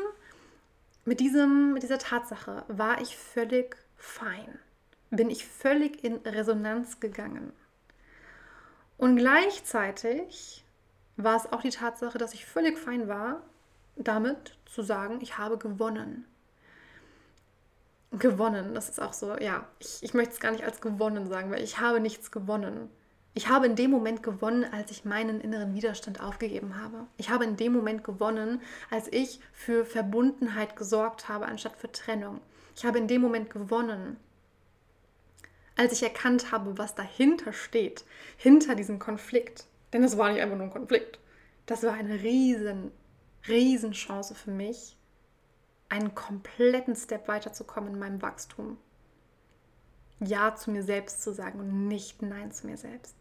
mit diesem, mit dieser Tatsache war ich völlig fein. Bin ich völlig in Resonanz gegangen. Und gleichzeitig war es auch die Tatsache, dass ich völlig fein war, damit zu sagen, ich habe gewonnen gewonnen. Das ist auch so, ja, ich, ich möchte es gar nicht als gewonnen sagen, weil ich habe nichts gewonnen. Ich habe in dem Moment gewonnen, als ich meinen inneren Widerstand aufgegeben habe. Ich habe in dem Moment gewonnen, als ich für Verbundenheit gesorgt habe, anstatt für Trennung. Ich habe in dem Moment gewonnen, als ich erkannt habe, was dahinter steht, hinter diesem Konflikt. Denn es war nicht einfach nur ein Konflikt. Das war eine riesen, riesen Chance für mich, einen kompletten Step weiterzukommen in meinem Wachstum. Ja zu mir selbst zu sagen und nicht Nein zu mir selbst.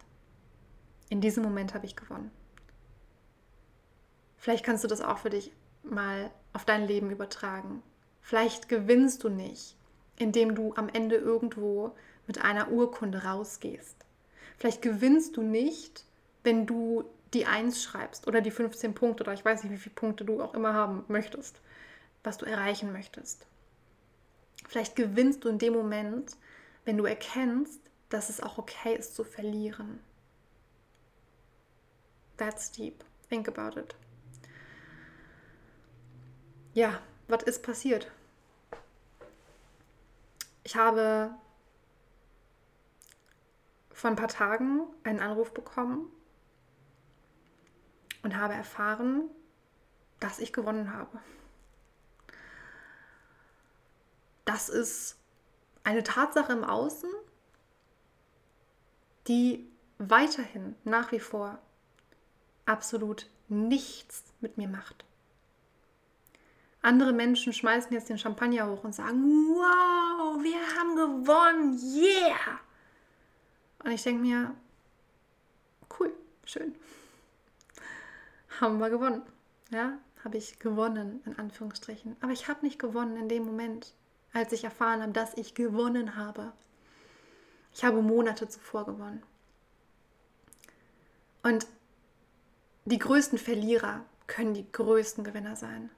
In diesem Moment habe ich gewonnen. Vielleicht kannst du das auch für dich mal auf dein Leben übertragen. Vielleicht gewinnst du nicht, indem du am Ende irgendwo mit einer Urkunde rausgehst. Vielleicht gewinnst du nicht, wenn du die 1 schreibst oder die 15 Punkte oder ich weiß nicht, wie viele Punkte du auch immer haben möchtest was du erreichen möchtest. Vielleicht gewinnst du in dem Moment, wenn du erkennst, dass es auch okay ist zu verlieren. That's deep. Think about it. Ja, was ist passiert? Ich habe vor ein paar Tagen einen Anruf bekommen und habe erfahren, dass ich gewonnen habe. Das ist eine Tatsache im Außen, die weiterhin nach wie vor absolut nichts mit mir macht. Andere Menschen schmeißen jetzt den Champagner hoch und sagen, wow, wir haben gewonnen, yeah! Und ich denke mir, cool, schön. Haben wir gewonnen. Ja, habe ich gewonnen, in Anführungsstrichen. Aber ich habe nicht gewonnen in dem Moment als ich erfahren habe, dass ich gewonnen habe. Ich habe Monate zuvor gewonnen. Und die größten Verlierer können die größten Gewinner sein.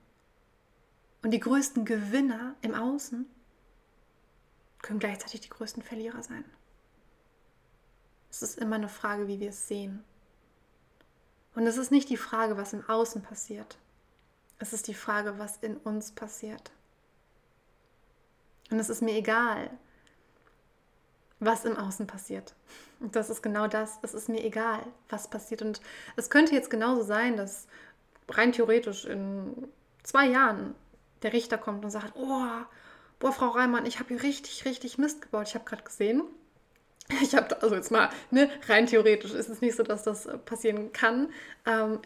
Und die größten Gewinner im Außen können gleichzeitig die größten Verlierer sein. Es ist immer eine Frage, wie wir es sehen. Und es ist nicht die Frage, was im Außen passiert. Es ist die Frage, was in uns passiert. Und es ist mir egal, was im Außen passiert. Und das ist genau das. Es ist mir egal, was passiert. Und es könnte jetzt genauso sein, dass rein theoretisch in zwei Jahren der Richter kommt und sagt, oh, boah, Frau Reimann, ich habe hier richtig, richtig Mist gebaut. Ich habe gerade gesehen, ich habe, also jetzt mal, ne, rein theoretisch ist es nicht so, dass das äh, passieren kann. Ähm,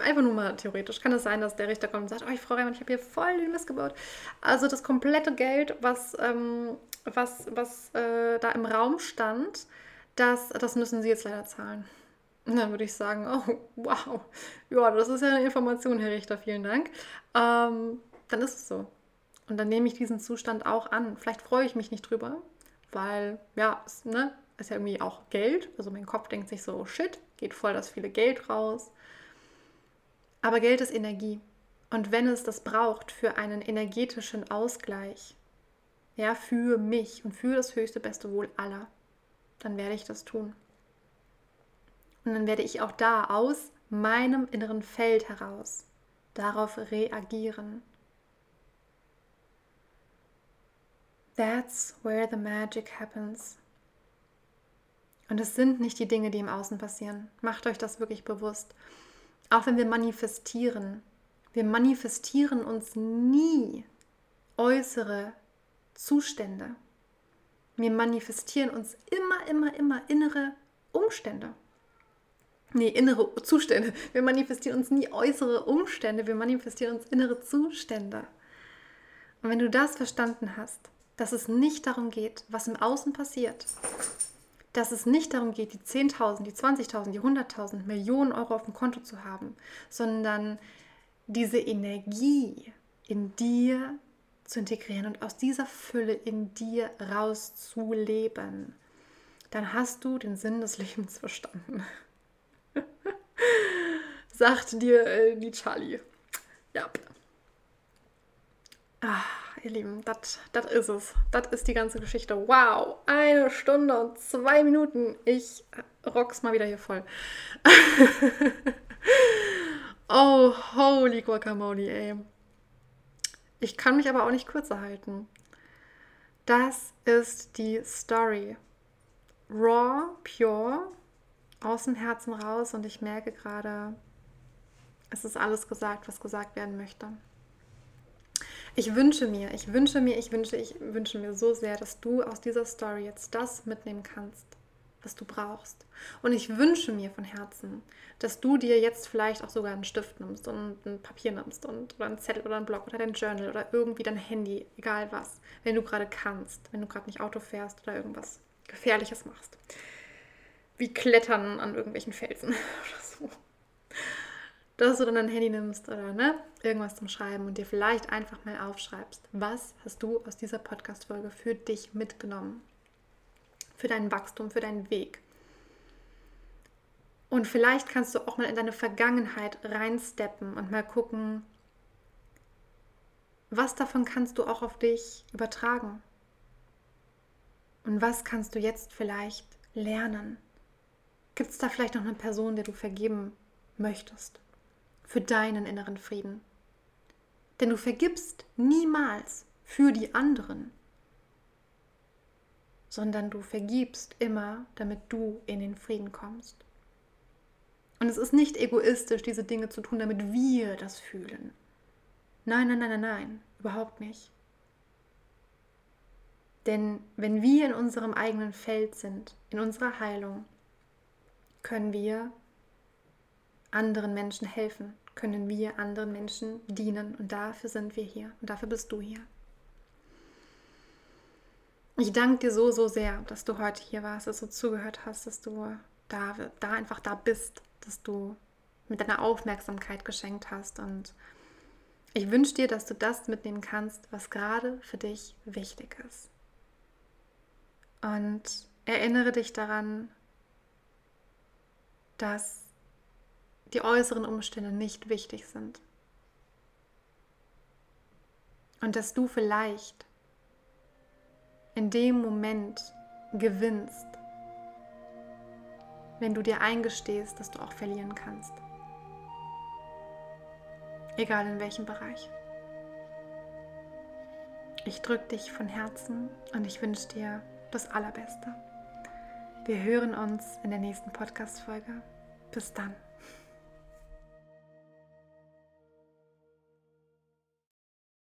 einfach nur mal theoretisch kann es sein, dass der Richter kommt und sagt, oh, Frau Reimann, ich habe hier voll den Mist gebaut. Also das komplette Geld, was, ähm, was, was äh, da im Raum stand, das, das müssen Sie jetzt leider zahlen. Und dann würde ich sagen, oh, wow, ja, das ist ja eine Information, Herr Richter, vielen Dank. Ähm, dann ist es so. Und dann nehme ich diesen Zustand auch an. Vielleicht freue ich mich nicht drüber, weil, ja, ne, ist ja irgendwie auch Geld. Also mein Kopf denkt sich so, shit, geht voll das viele Geld raus. Aber Geld ist Energie. Und wenn es das braucht für einen energetischen Ausgleich, ja, für mich und für das höchste, beste Wohl aller, dann werde ich das tun. Und dann werde ich auch da aus meinem inneren Feld heraus darauf reagieren. That's where the magic happens. Und es sind nicht die Dinge, die im Außen passieren. Macht euch das wirklich bewusst. Auch wenn wir manifestieren, wir manifestieren uns nie äußere Zustände. Wir manifestieren uns immer, immer, immer innere Umstände. Nee, innere Zustände. Wir manifestieren uns nie äußere Umstände, wir manifestieren uns innere Zustände. Und wenn du das verstanden hast, dass es nicht darum geht, was im Außen passiert, dass es nicht darum geht, die 10.000, die 20.000, die 100.000 Millionen Euro auf dem Konto zu haben, sondern diese Energie in dir zu integrieren und aus dieser Fülle in dir rauszuleben, dann hast du den Sinn des Lebens verstanden. Sagt dir äh, die Charlie. Ja. Ah ihr Lieben, das ist es. Das ist die ganze Geschichte. Wow, eine Stunde und zwei Minuten. Ich rock's mal wieder hier voll. oh, holy guacamole, ey. Ich kann mich aber auch nicht kürzer halten. Das ist die Story. Raw, pure, aus dem Herzen raus und ich merke gerade, es ist alles gesagt, was gesagt werden möchte. Ich wünsche mir, ich wünsche mir, ich wünsche, ich wünsche mir so sehr, dass du aus dieser Story jetzt das mitnehmen kannst, was du brauchst. Und ich wünsche mir von Herzen, dass du dir jetzt vielleicht auch sogar einen Stift nimmst und ein Papier nimmst und oder einen Zettel oder einen Block oder dein Journal oder irgendwie dein Handy, egal was, wenn du gerade kannst, wenn du gerade nicht Auto fährst oder irgendwas Gefährliches machst. Wie Klettern an irgendwelchen Felsen oder so dass du dann dein Handy nimmst oder ne, irgendwas zum Schreiben und dir vielleicht einfach mal aufschreibst, was hast du aus dieser Podcast-Folge für dich mitgenommen? Für dein Wachstum, für deinen Weg. Und vielleicht kannst du auch mal in deine Vergangenheit reinsteppen und mal gucken, was davon kannst du auch auf dich übertragen? Und was kannst du jetzt vielleicht lernen? Gibt es da vielleicht noch eine Person, der du vergeben möchtest? Für deinen inneren Frieden. Denn du vergibst niemals für die anderen, sondern du vergibst immer, damit du in den Frieden kommst. Und es ist nicht egoistisch, diese Dinge zu tun, damit wir das fühlen. Nein, nein, nein, nein, nein, überhaupt nicht. Denn wenn wir in unserem eigenen Feld sind, in unserer Heilung, können wir anderen Menschen helfen, können wir anderen Menschen dienen und dafür sind wir hier und dafür bist du hier. Ich danke dir so, so sehr, dass du heute hier warst, dass du zugehört hast, dass du da, da einfach da bist, dass du mit deiner Aufmerksamkeit geschenkt hast und ich wünsche dir, dass du das mitnehmen kannst, was gerade für dich wichtig ist. Und erinnere dich daran, dass die äußeren Umstände nicht wichtig sind. Und dass du vielleicht in dem Moment gewinnst, wenn du dir eingestehst, dass du auch verlieren kannst. Egal in welchem Bereich. Ich drücke dich von Herzen und ich wünsche dir das Allerbeste. Wir hören uns in der nächsten Podcast-Folge. Bis dann.